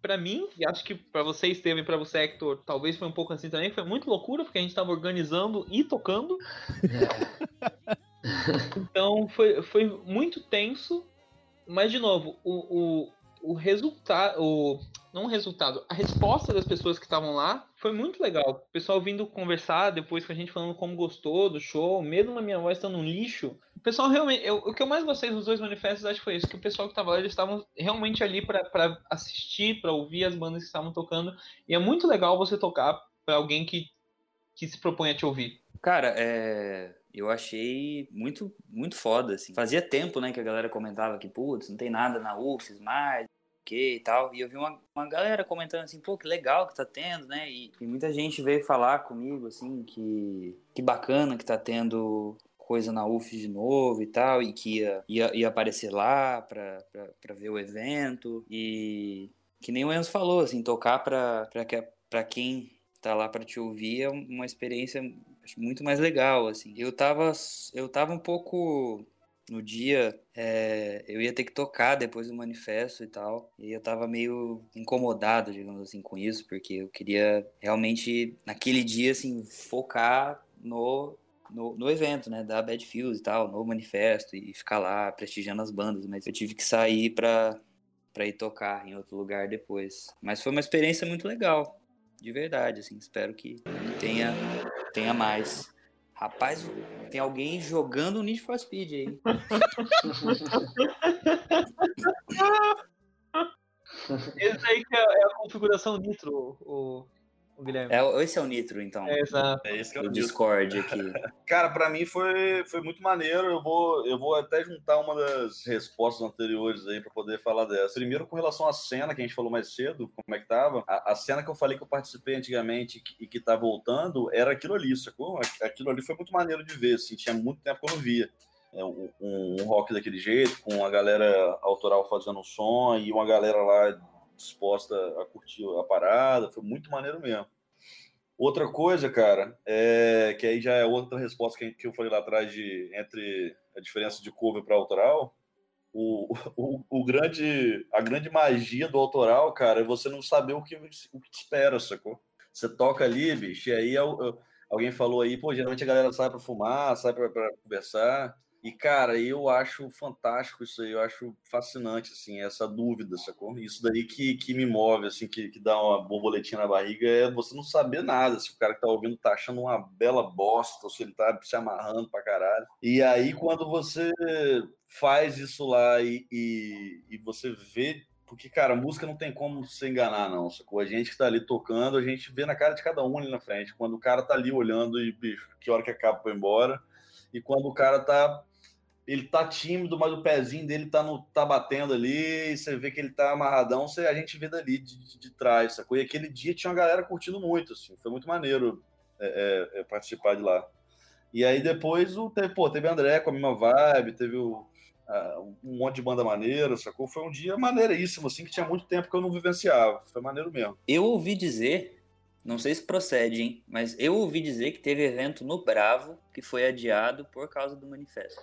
pra mim, e acho que pra você, Estevam, e pra você, Hector, talvez foi um pouco assim também. Foi muito loucura, porque a gente tava organizando e tocando. Então foi, foi muito tenso. Mas, de novo, o, o, o resultado. Não o resultado, a resposta das pessoas que estavam lá foi muito legal. O pessoal vindo conversar depois com a gente falando como gostou do show, mesmo a minha voz estando um lixo. O pessoal realmente. Eu, o que eu mais gostei dos dois manifestos acho que foi isso: que o pessoal que estava lá, eles estavam realmente ali para assistir, para ouvir as bandas que estavam tocando. E é muito legal você tocar para alguém que, que se propõe a te ouvir. Cara, é, eu achei muito, muito foda, assim. Fazia tempo, né, que a galera comentava que, putz, não tem nada na UFES mais, que e tal. E eu vi uma, uma galera comentando assim, pô, que legal que tá tendo, né? E, e muita gente veio falar comigo, assim, que, que bacana que tá tendo coisa na UF de novo e tal, e que ia, ia, ia aparecer lá pra, pra, pra ver o evento. E que nem o Enzo falou, assim, tocar pra, pra, pra quem tá lá pra te ouvir é uma experiência muito mais legal, assim. Eu tava, eu tava um pouco no dia, é, eu ia ter que tocar depois do manifesto e tal. E eu tava meio incomodado, digamos assim, com isso, porque eu queria realmente, naquele dia, assim, focar no, no, no evento, né? Da Bad Fuse e tal, no manifesto, e ficar lá prestigiando as bandas. Mas eu tive que sair pra, pra ir tocar em outro lugar depois. Mas foi uma experiência muito legal, de verdade, assim. Espero que tenha, tenha mais. Rapaz, tem alguém jogando Need for Speed aí. Esse aí que é, é a configuração Nitro, o, o Guilherme. É, esse é o Nitro, então. É, exato. É isso que eu O disse. Discord aqui. Cara, pra mim foi, foi muito maneiro. Eu vou, eu vou até juntar uma das respostas anteriores aí pra poder falar dessa. Primeiro, com relação à cena que a gente falou mais cedo, como é que tava. A, a cena que eu falei que eu participei antigamente e que tá voltando era aquilo ali, sacou? Aquilo ali foi muito maneiro de ver, assim. Tinha muito tempo que eu não via. É, um, um, um rock daquele jeito, com a galera autoral fazendo um som e uma galera lá disposta a curtir a parada. Foi muito maneiro mesmo. Outra coisa, cara, é que aí já é outra resposta que, eu falei lá atrás de entre a diferença de cover para autoral. O, o, o, grande, a grande magia do autoral, cara, é você não saber o que, o que te espera, sacou? Você toca ali, bicho, e aí alguém falou aí, pô, geralmente a galera sai para fumar, sai para conversar. E, cara, eu acho fantástico isso aí, eu acho fascinante, assim, essa dúvida, sacou? Isso daí que, que me move, assim, que, que dá uma borboletinha na barriga, é você não saber nada, se o cara que tá ouvindo tá achando uma bela bosta, ou se ele tá se amarrando pra caralho. E aí, quando você faz isso lá e, e, e você vê porque, cara, música não tem como se enganar, não. Sacou? A gente que tá ali tocando, a gente vê na cara de cada um ali na frente. Quando o cara tá ali olhando e, bicho, que hora que acaba pra ir embora. E quando o cara tá ele tá tímido, mas o pezinho dele tá, no, tá batendo ali, você vê que ele tá amarradão, você, a gente vê dali de, de, de trás, sacou? E aquele dia tinha uma galera curtindo muito, assim, foi muito maneiro é, é, é participar de lá. E aí depois o, teve, pô, teve André com a mesma vibe, teve o, uh, um monte de banda maneira, sacou? Foi um dia maneiríssimo, assim, que tinha muito tempo que eu não vivenciava, foi maneiro mesmo. Eu ouvi dizer não sei se procede, hein? Mas eu ouvi dizer que teve evento no Bravo que foi adiado por causa do manifesto.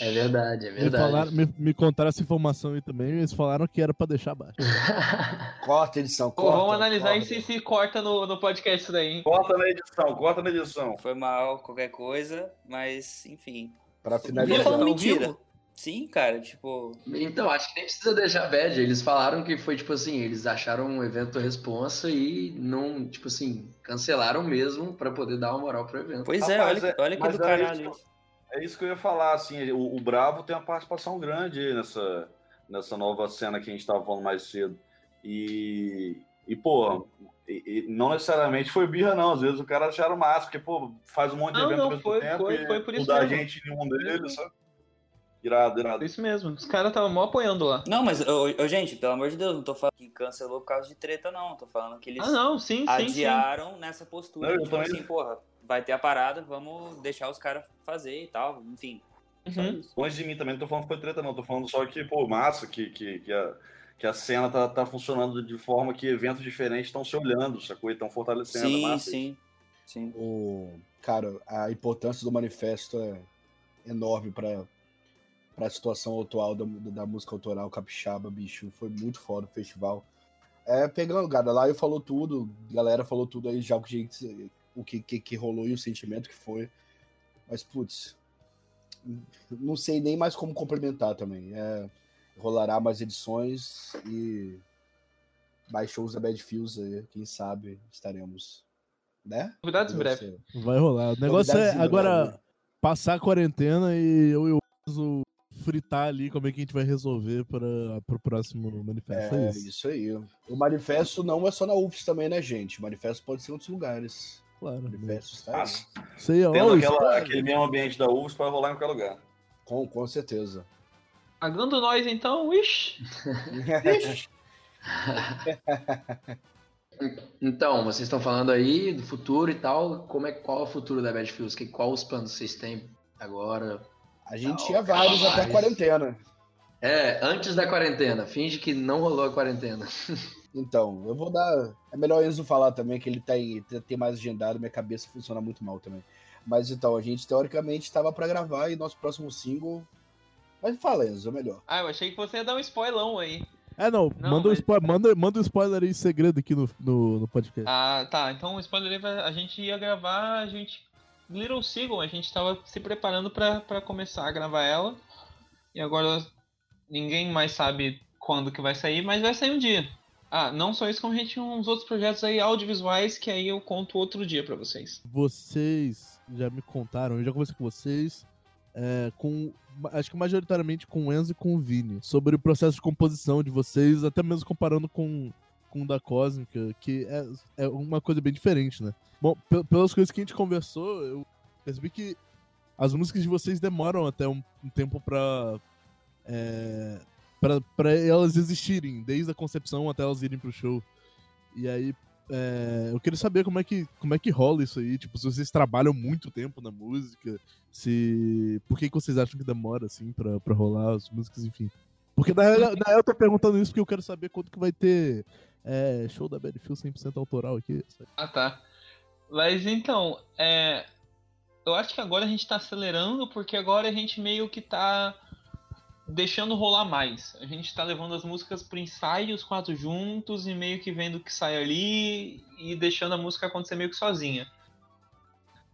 é verdade, é verdade. Me, falaram, me, me, contaram essa informação aí também, eles falaram que era pra deixar baixo. corta edição, corta. Pô, vamos analisar corta. se se corta no, no podcast isso daí, hein? Corta na edição, corta na edição. Foi mal, qualquer coisa, mas enfim. Pra finalizar. Falando mentira. Sim, cara, tipo. Então, acho que nem precisa deixar bad. Eles falaram que foi tipo assim, eles acharam um evento responsa e não, tipo assim, cancelaram mesmo para poder dar uma moral pro evento. Pois é, olha, é, olha que do é caralho. Isso, é isso que eu ia falar, assim, o, o, Bravo tem uma participação grande nessa, nessa nova cena que a gente tava falando mais cedo. E, e pô, e, e não necessariamente foi birra, não. Às vezes o cara acharam massa, porque, pô, faz um monte de não, evento não, ao mesmo foi, tempo foi, e foi por isso mudar mesmo. gente em um deles, sabe? Irado, irado. Isso mesmo, os caras estavam mó apoiando lá. Não, mas, ô, ô, gente, pelo amor de Deus, não tô falando que cancelou por causa de treta, não. Tô falando que eles ah, não, sim, adiaram sim, sim. nessa postura. Não, tipo assim, isso. porra, vai ter a parada, vamos deixar os caras fazer e tal, enfim. Uhum. Longe de mim também, não tô falando que foi treta, não. Tô falando só que, pô, massa, que, que, que, a, que a cena tá, tá funcionando de forma que eventos diferentes estão se olhando, sacou? E estão fortalecendo. Sim, massa, sim. sim. O, cara, a importância do manifesto é enorme para para a situação atual da, da, música autoral capixaba, bicho. Foi muito foda o festival. É, pegando, cara, lá eu falou tudo, galera falou tudo aí já o que, o que, que, que rolou e o sentimento que foi. Mas, putz, não sei nem mais como complementar também. É, rolará mais edições e mais shows da Bad Fields aí, quem sabe estaremos, né? Novidades em breve. Vai rolar. O negócio Novidades é agora breve. passar a quarentena e eu e o fritar ali como é que a gente vai resolver para o próximo manifesto. É, é isso. isso. aí. O manifesto não é só na UFS também, né, gente? O manifesto pode ser em outros lugares. Claro. O manifesto está aí. Sei, ó, Tendo aquela, aquele mesmo ambiente da UFS para rolar em qualquer lugar. Com, com certeza. Pagando nós então, ixi. ixi. então, vocês estão falando aí do futuro e tal. Como é qual é o futuro da Bad Fields? Qual os planos vocês têm agora? A gente não, tinha vários até a quarentena. É, antes da quarentena. Finge que não rolou a quarentena. Então, eu vou dar. É melhor Enzo falar também, que ele tem, tem mais agendado, minha cabeça funciona muito mal também. Mas então, a gente teoricamente estava para gravar e nosso próximo single. Mas fala, Enzo, é melhor. Ah, eu achei que você ia dar um spoilão aí. É, não, não manda, mas... um spoiler, manda, manda um spoiler aí segredo aqui no, no, no podcast. Ah, tá. Então o spoiler aí, a gente ia gravar, a gente Little Seagull, a gente estava se preparando para começar a gravar ela. E agora ninguém mais sabe quando que vai sair, mas vai sair um dia. Ah, não só isso, como a gente tem uns outros projetos aí audiovisuais que aí eu conto outro dia para vocês. Vocês já me contaram, eu já conversei com vocês, é, com acho que majoritariamente com o Enzo e com o Vini, sobre o processo de composição de vocês, até mesmo comparando com, com o da Cósmica, que é, é uma coisa bem diferente, né? Bom, pelas coisas que a gente conversou, eu percebi que as músicas de vocês demoram até um, um tempo pra, é, pra, pra elas existirem, desde a concepção até elas irem pro show. E aí, é, eu queria saber como é, que, como é que rola isso aí, tipo, se vocês trabalham muito tempo na música, se... Por que, que vocês acham que demora, assim, pra, pra rolar as músicas, enfim. Porque na real eu tô perguntando isso porque eu quero saber quanto que vai ter é, show da Battlefield 100% autoral aqui. Ah, tá. Mas então, é, eu acho que agora a gente tá acelerando porque agora a gente meio que tá deixando rolar mais. A gente tá levando as músicas pro ensaio, os quatro juntos, e meio que vendo o que sai ali e deixando a música acontecer meio que sozinha.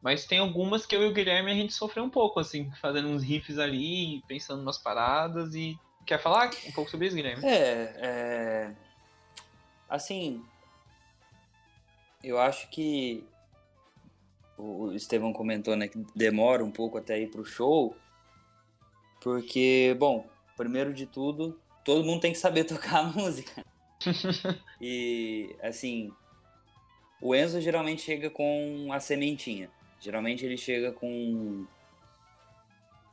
Mas tem algumas que eu e o Guilherme a gente sofreu um pouco, assim, fazendo uns riffs ali, pensando umas paradas e. Quer falar um pouco sobre isso, Guilherme? É, é. Assim. Eu acho que. O Estevão comentou, né, que demora um pouco até ir pro show. Porque, bom, primeiro de tudo, todo mundo tem que saber tocar a música. e, assim, o Enzo geralmente chega com a sementinha. Geralmente ele chega com.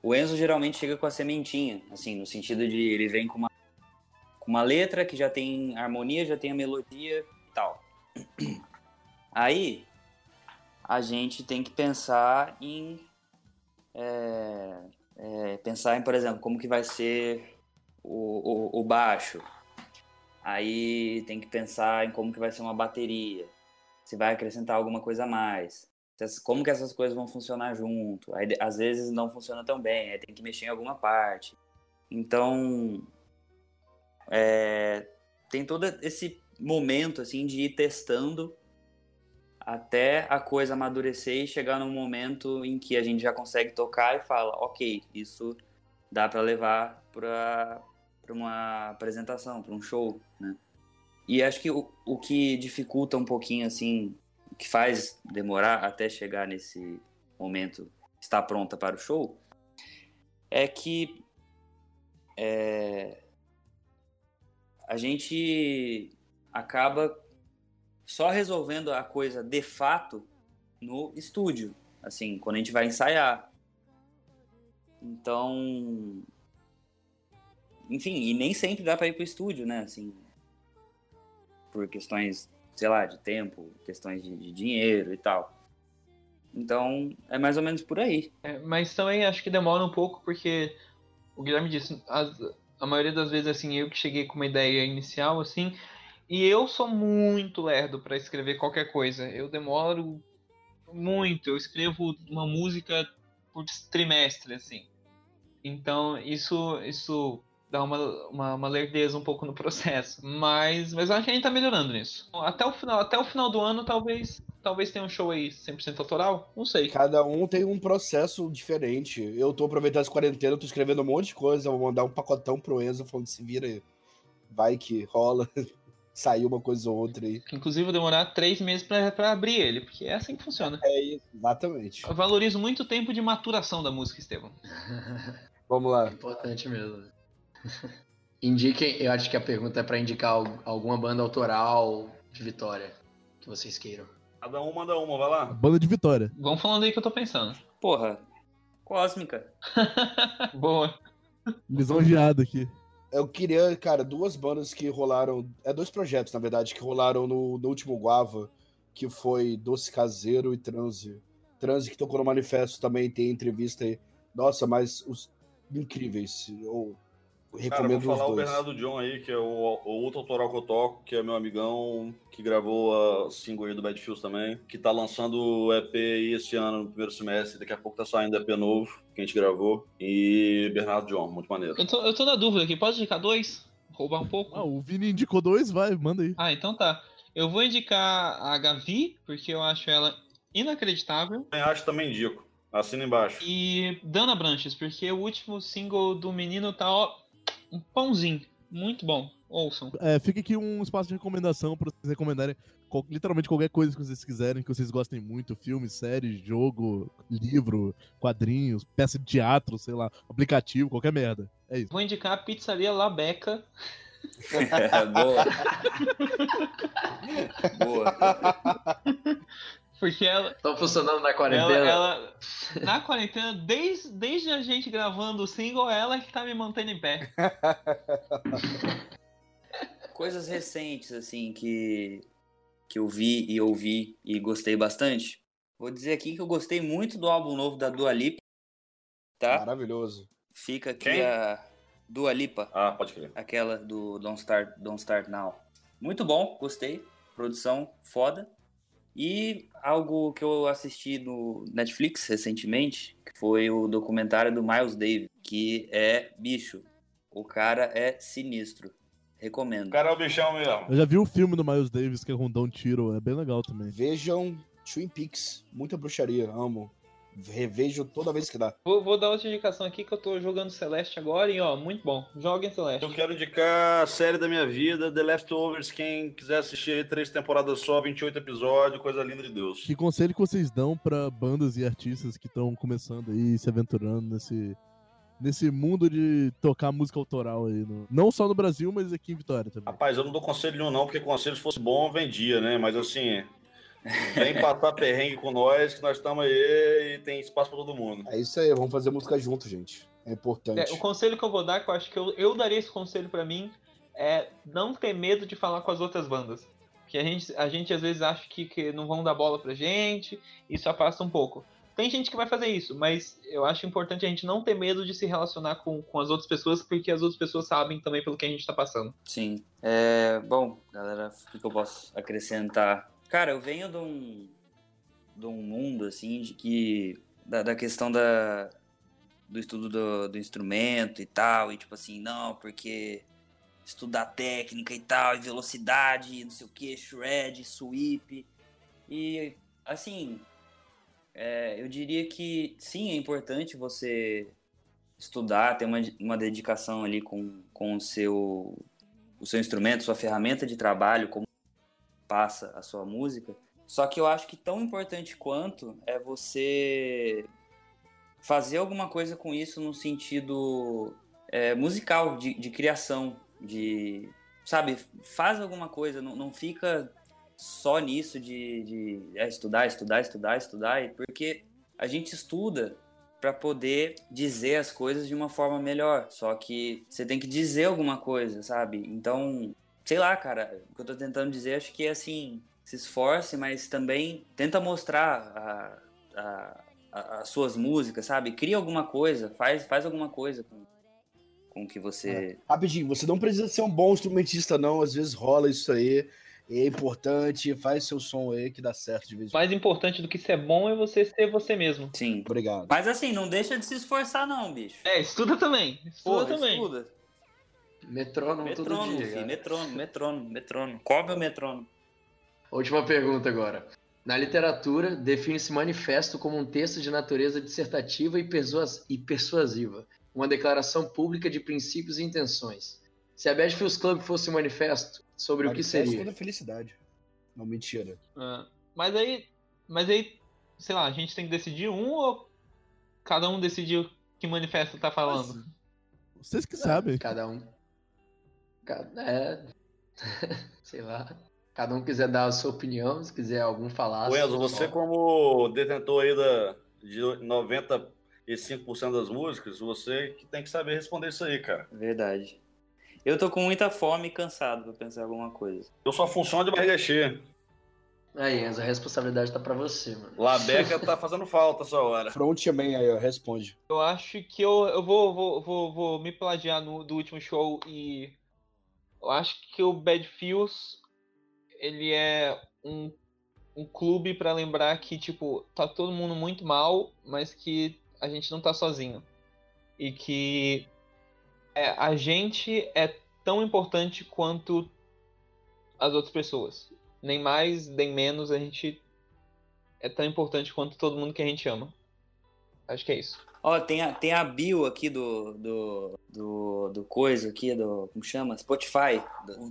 O Enzo geralmente chega com a sementinha, assim, no sentido de ele vem com uma, uma letra que já tem harmonia, já tem a melodia e tal. Aí a gente tem que pensar em. É, é, pensar em, por exemplo, como que vai ser o, o, o baixo. Aí tem que pensar em como que vai ser uma bateria. Se vai acrescentar alguma coisa a mais como que essas coisas vão funcionar junto. Aí, às vezes não funciona tão bem, aí tem que mexer em alguma parte. Então, é, tem todo esse momento assim de ir testando até a coisa amadurecer e chegar num momento em que a gente já consegue tocar e fala, ok, isso dá para levar para uma apresentação, para um show, né? E acho que o, o que dificulta um pouquinho assim que faz demorar até chegar nesse momento estar pronta para o show é que é, a gente acaba só resolvendo a coisa de fato no estúdio, assim, quando a gente vai ensaiar. Então, enfim, e nem sempre dá para ir pro estúdio, né, assim, por questões sei lá, de tempo, questões de, de dinheiro e tal. Então, é mais ou menos por aí. É, mas também acho que demora um pouco, porque o Guilherme disse, as, a maioria das vezes, assim, eu que cheguei com uma ideia inicial, assim, e eu sou muito lerdo para escrever qualquer coisa. Eu demoro muito, eu escrevo uma música por trimestre, assim. Então, isso, isso dá uma, uma, uma, lerdeza um pouco no processo. Mas, mas eu acho que a gente tá melhorando nisso. Até o final, até o final do ano, talvez talvez tenha um show aí 100% autoral. Não sei. Cada um tem um processo diferente. Eu tô aproveitando essa quarentena, tô escrevendo um monte de coisa. Vou mandar um pacotão pro Enzo falando se vira aí. Vai que rola. Saiu uma coisa ou outra aí. Inclusive, vou demorar três meses para abrir ele, porque é assim que funciona. É isso, exatamente. Eu valorizo muito o tempo de maturação da música, Estevam. Vamos lá. É importante mesmo. Indiquem, eu acho que a pergunta é para indicar alguma banda autoral de Vitória que vocês queiram. Cada um manda uma, vai lá. Banda de Vitória. Vamos falando aí que eu tô pensando. Porra, Cósmica. Boa. Lisonjeado aqui. Eu queria, cara, duas bandas que rolaram. É dois projetos, na verdade, que rolaram no, no último Guava, que foi Doce Caseiro e Transe. Transe que tocou no manifesto também, tem entrevista aí. Nossa, mas os incríveis. Eu Recomendo Cara, vou falar o Bernardo John aí, que é o, o outro autoral que eu toco, que é meu amigão, que gravou a single aí do Bad Fields também, que tá lançando o EP aí esse ano, no primeiro semestre, daqui a pouco tá saindo EP novo, que a gente gravou, e Bernardo John, muito maneiro. Eu tô, eu tô na dúvida aqui, pode indicar dois? Roubar um pouco? Ah, o Vini indicou dois, vai, manda aí. Ah, então tá. Eu vou indicar a Gavi, porque eu acho ela inacreditável. Eu acho também indico. Assina embaixo. E Dana Branches, porque o último single do menino tá, ó, um pãozinho. Muito bom. Ouçam. É, fica aqui um espaço de recomendação para vocês recomendarem literalmente qualquer coisa que vocês quiserem, que vocês gostem muito: filme, série, jogo, livro, quadrinhos, peça de teatro, sei lá, aplicativo, qualquer merda. É isso. Vou indicar a pizzaria Labeca. boa. boa. Porque ela. Estão funcionando na quarentena? Ela, ela, na quarentena, desde, desde a gente gravando o single, ela que tá me mantendo em pé. Coisas recentes, assim, que, que eu vi e ouvi e gostei bastante. Vou dizer aqui que eu gostei muito do álbum novo da Dua Lipa. Tá? Maravilhoso. Fica aqui Quem? a. Dua Lipa, Ah, pode crer. aquela do Don't Start, Don't Start Now. Muito bom, gostei. Produção foda. E algo que eu assisti no Netflix recentemente, que foi o documentário do Miles Davis, que é bicho. O cara é sinistro. Recomendo. O cara é o bichão mesmo. Eu já vi o filme do Miles Davis, que é Don Tiro, é bem legal também. Vejam Twin Peaks. Muita bruxaria, amo. Revejo toda vez que dá. Vou, vou dar outra indicação aqui que eu tô jogando Celeste agora e ó, muito bom. Joguem Celeste. Eu quero indicar a série da minha vida, The Leftovers. Quem quiser assistir aí, três temporadas só, 28 episódios, coisa linda de Deus. Que conselho que vocês dão pra bandas e artistas que estão começando aí, se aventurando nesse, nesse mundo de tocar música autoral aí? no- não só no Brasil, mas aqui em Vitória também. Rapaz, eu não dou conselho nenhum, não, porque conselho se fosse bom, vendia, né? Mas assim, vem passar perrengue com nós, que nós estamos aí e tem espaço pra todo mundo. É isso aí, vamos fazer música junto, gente. É importante. É, o conselho que eu vou dar, que eu acho que eu, eu daria esse conselho pra mim, é não ter medo de falar com as outras bandas. Que a gente, a gente às vezes acha que, que não vão dar bola pra gente, isso afasta um pouco. Tem gente que vai fazer isso, mas eu acho importante a gente não ter medo de se relacionar com, com as outras pessoas, porque as outras pessoas sabem também pelo que a gente tá passando. Sim. É, bom, galera, o que eu posso acrescentar? Cara, eu venho de um, de um mundo, assim, de que. Da, da questão da, do estudo do, do instrumento e tal, e tipo assim, não, porque estudar técnica e tal, e velocidade, não sei o que, shred, sweep. E, assim, é, eu diria que sim, é importante você estudar, ter uma, uma dedicação ali com, com o seu o seu instrumento, sua ferramenta de trabalho, como passa a sua música. Só que eu acho que tão importante quanto é você fazer alguma coisa com isso no sentido é, musical, de, de criação, de sabe, faz alguma coisa, não, não fica só nisso de, de é, estudar, estudar, estudar, estudar, porque a gente estuda para poder dizer as coisas de uma forma melhor. Só que você tem que dizer alguma coisa, sabe? Então, sei lá, cara, o que eu tô tentando dizer acho que é assim, se esforce, mas também tenta mostrar a- a- a- as suas músicas, sabe? Cria alguma coisa, faz, faz alguma coisa com, com o que você. Rapidinho, você não precisa ser um bom instrumentista, não. Às vezes rola isso aí. É importante, faz seu som aí que dá certo de vez em quando. Mais importante do que ser bom é você ser você mesmo. Sim. Obrigado. Mas assim, não deixa de se esforçar, não, bicho. É, estuda também. Estuda Porra, também. estuda. Metrônomo todo Metrônomo, dia. filho. Metrônomo, metrônomo, metrônomo. Cobre o metrônomo. Última pergunta agora. Na literatura, define-se manifesto como um texto de natureza dissertativa e, persuas- persuasiva, uma declaração pública de princípios e intenções. Se a Bad Feels Club fosse um manifesto, sobre o que Manifesto seria? da felicidade. Não, mentira. Ah, mas aí, mas aí, sei lá, a gente tem que decidir um ou cada um decidir que manifesto tá falando? Vocês que sabem. Cada um. É. Sei lá. Cada um quiser dar a sua opinião, se quiser algum falar. Enzo, você como detentor aí da, de 95% das músicas, você que tem que saber responder isso aí, cara. Verdade. Eu tô com muita fome e cansado pra pensar alguma coisa. Eu só funciono de barriga cheia. Aí, Enzo, a responsabilidade tá pra você, mano. Labeca tá fazendo falta essa hora. Frontman aí, ó, responde. Eu acho que eu, eu vou, vou, vou, vou me plagiar no, do último show e eu acho que o Bad Feels ele é um, um clube pra lembrar que, tipo, tá todo mundo muito mal, mas que a gente não tá sozinho. E que é, a gente é tão importante quanto as outras pessoas. Nem mais, nem menos, a gente é tão importante quanto todo mundo que a gente ama. Acho que é isso. Ó, tem a, tem a bio aqui do, do, do, do coisa aqui, do, como chama? Spotify.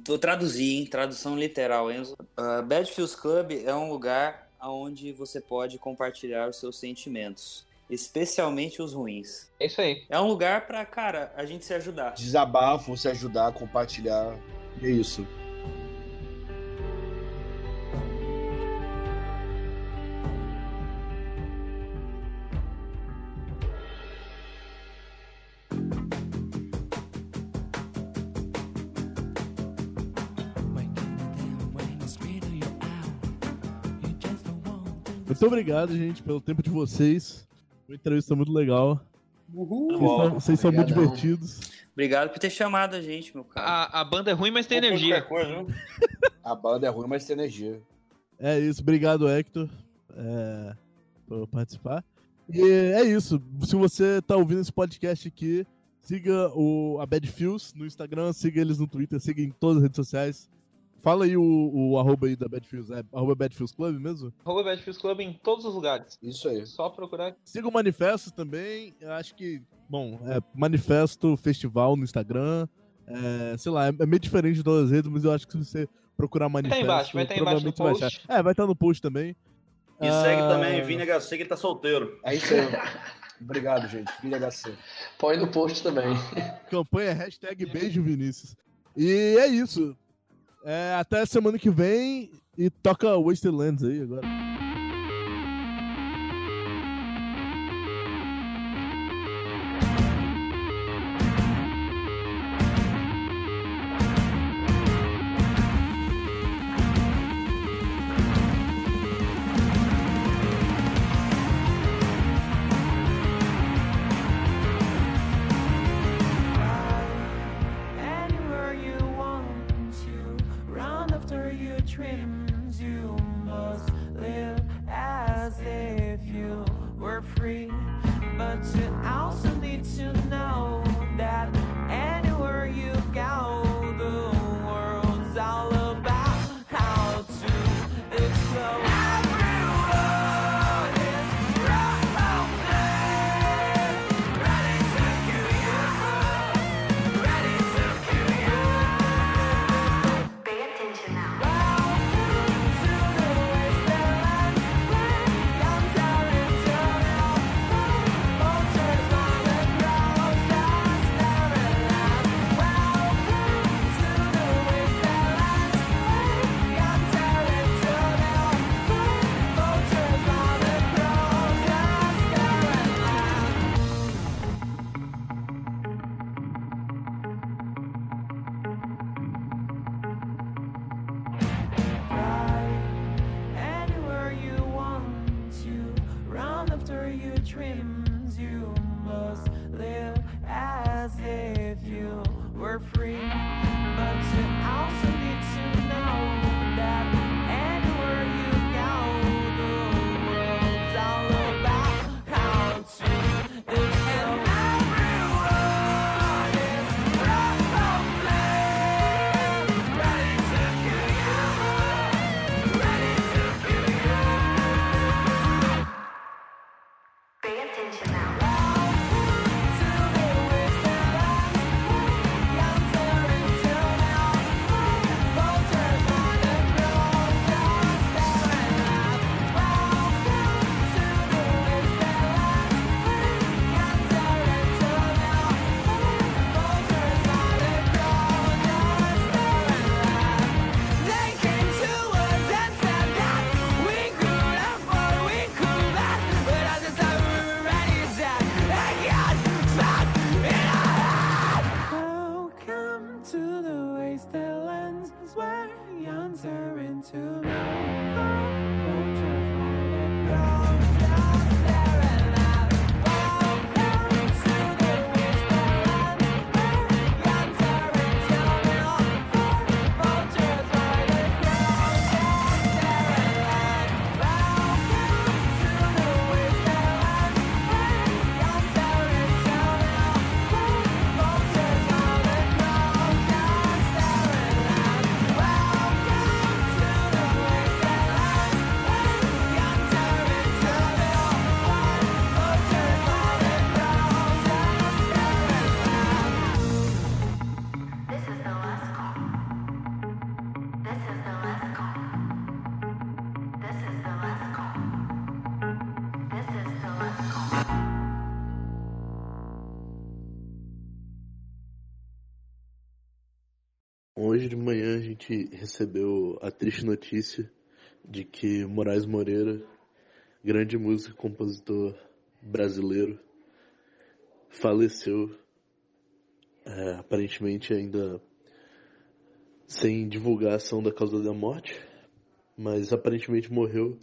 Vou traduzir, hein? Tradução literal, Enzo. Uh, Bad Feels Club é um lugar onde você pode compartilhar os seus sentimentos, especialmente os ruins. É isso aí. É um lugar pra, cara, a gente se ajudar. Desabafo, se ajudar, compartilhar. É isso. Muito obrigado, gente, pelo tempo de vocês. Uma entrevista muito legal. Vocês são, vocês são muito divertidos. Obrigado por ter chamado a gente, meu cara. A, a banda é ruim, mas tem energia. Coisa? A banda é ruim, mas tem energia. É isso, obrigado, Hector, é, por participar. E é isso. Se você tá ouvindo esse podcast aqui, siga o, a Bad Feels no Instagram, siga eles no Twitter, siga em todas as redes sociais. Fala aí o, o arroba aí da Bad Feels, é arroba Bad Feels Club mesmo? Arroba Bad Feels Club em todos os lugares. Isso aí. Só procurar. Siga o Manifesto também, eu acho que, bom, é Manifesto Festival no Instagram, é, sei lá, é, é meio diferente de todas as redes, mas eu acho que se você procurar Manifesto, embaixo, vai tá embaixo no vai post. achar. É, vai estar no post também. E segue Ah, também Vini HC, que tá solteiro. É isso aí. Obrigado, gente. Filha HC. Põe no post também. Campanha hashtag beijo Vinícius. E é isso. É, até semana que vem e toca Wastelands aí agora. Gente recebeu a triste notícia de que Moraes Moreira, grande músico e compositor brasileiro, faleceu. É, aparentemente ainda sem divulgação da causa da morte, mas aparentemente morreu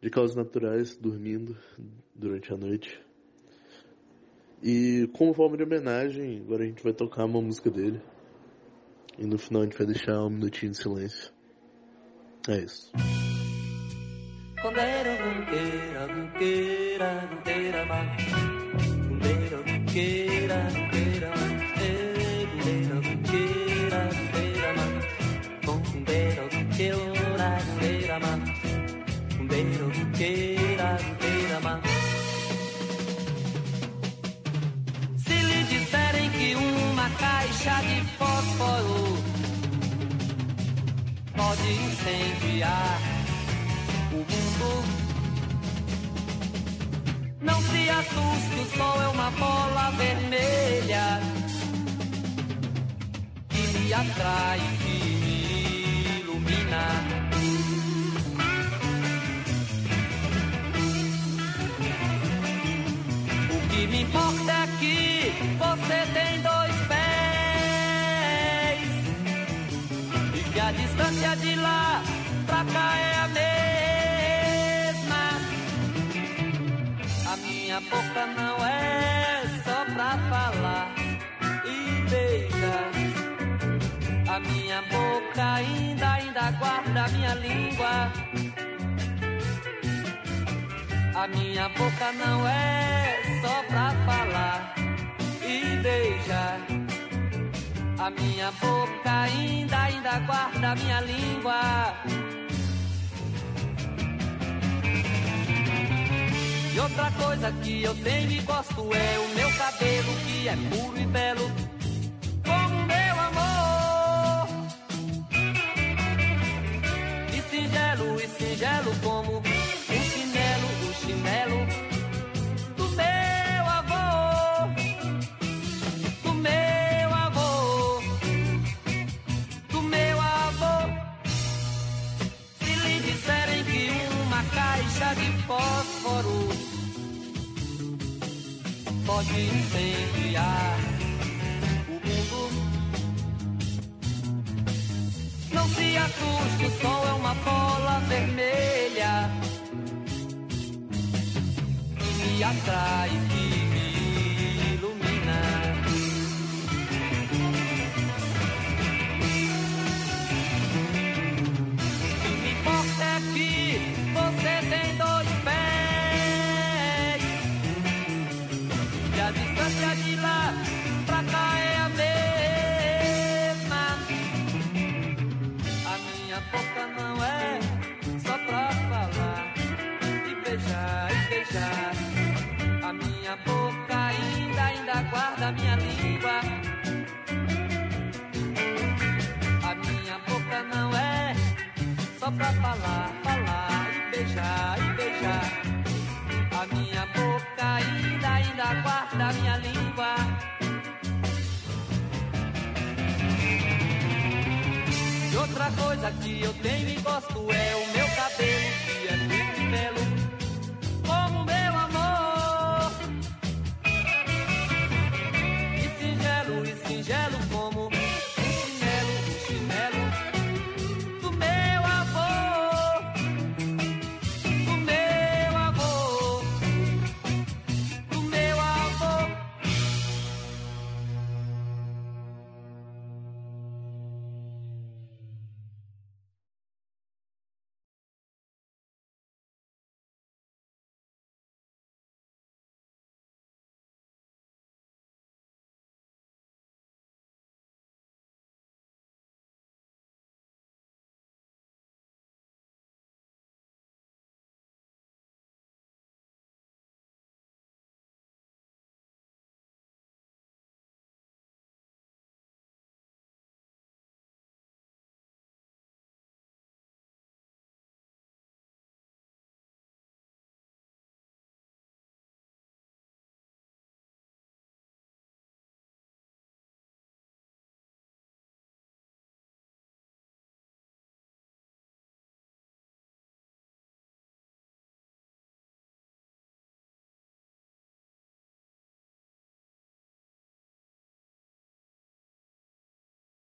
de causas naturais, dormindo durante a noite. E como forma de homenagem, agora a gente vai tocar uma música dele. E no final a gente vai deixar um minutinho de silêncio. É isso. Condero caixa de fósforo pode incendiar o mundo. Não se assuste, o sol é uma bola vermelha que me atrai, que me ilumina. O que me importa é que você tem dois distância de lá pra cá é a mesma. A minha boca não é só pra falar e beijar. A minha boca ainda, ainda guarda a minha língua. A minha boca não é só pra falar e beijar. A minha boca ainda, ainda guarda a minha língua. E outra coisa que eu tenho e gosto é o meu cabelo que é puro e belo, como meu amor. E singelo, e singelo como o chinelo, o chinelo pode incendiar o mundo. Não se assuste, o sol é uma bola vermelha que me atrai, que beijar. A minha boca ainda, ainda guarda a minha língua. A minha boca não é só pra falar, falar e beijar e beijar. A minha boca ainda, ainda guarda a minha língua. E outra coisa que eu tenho e gosto é o meu cabelo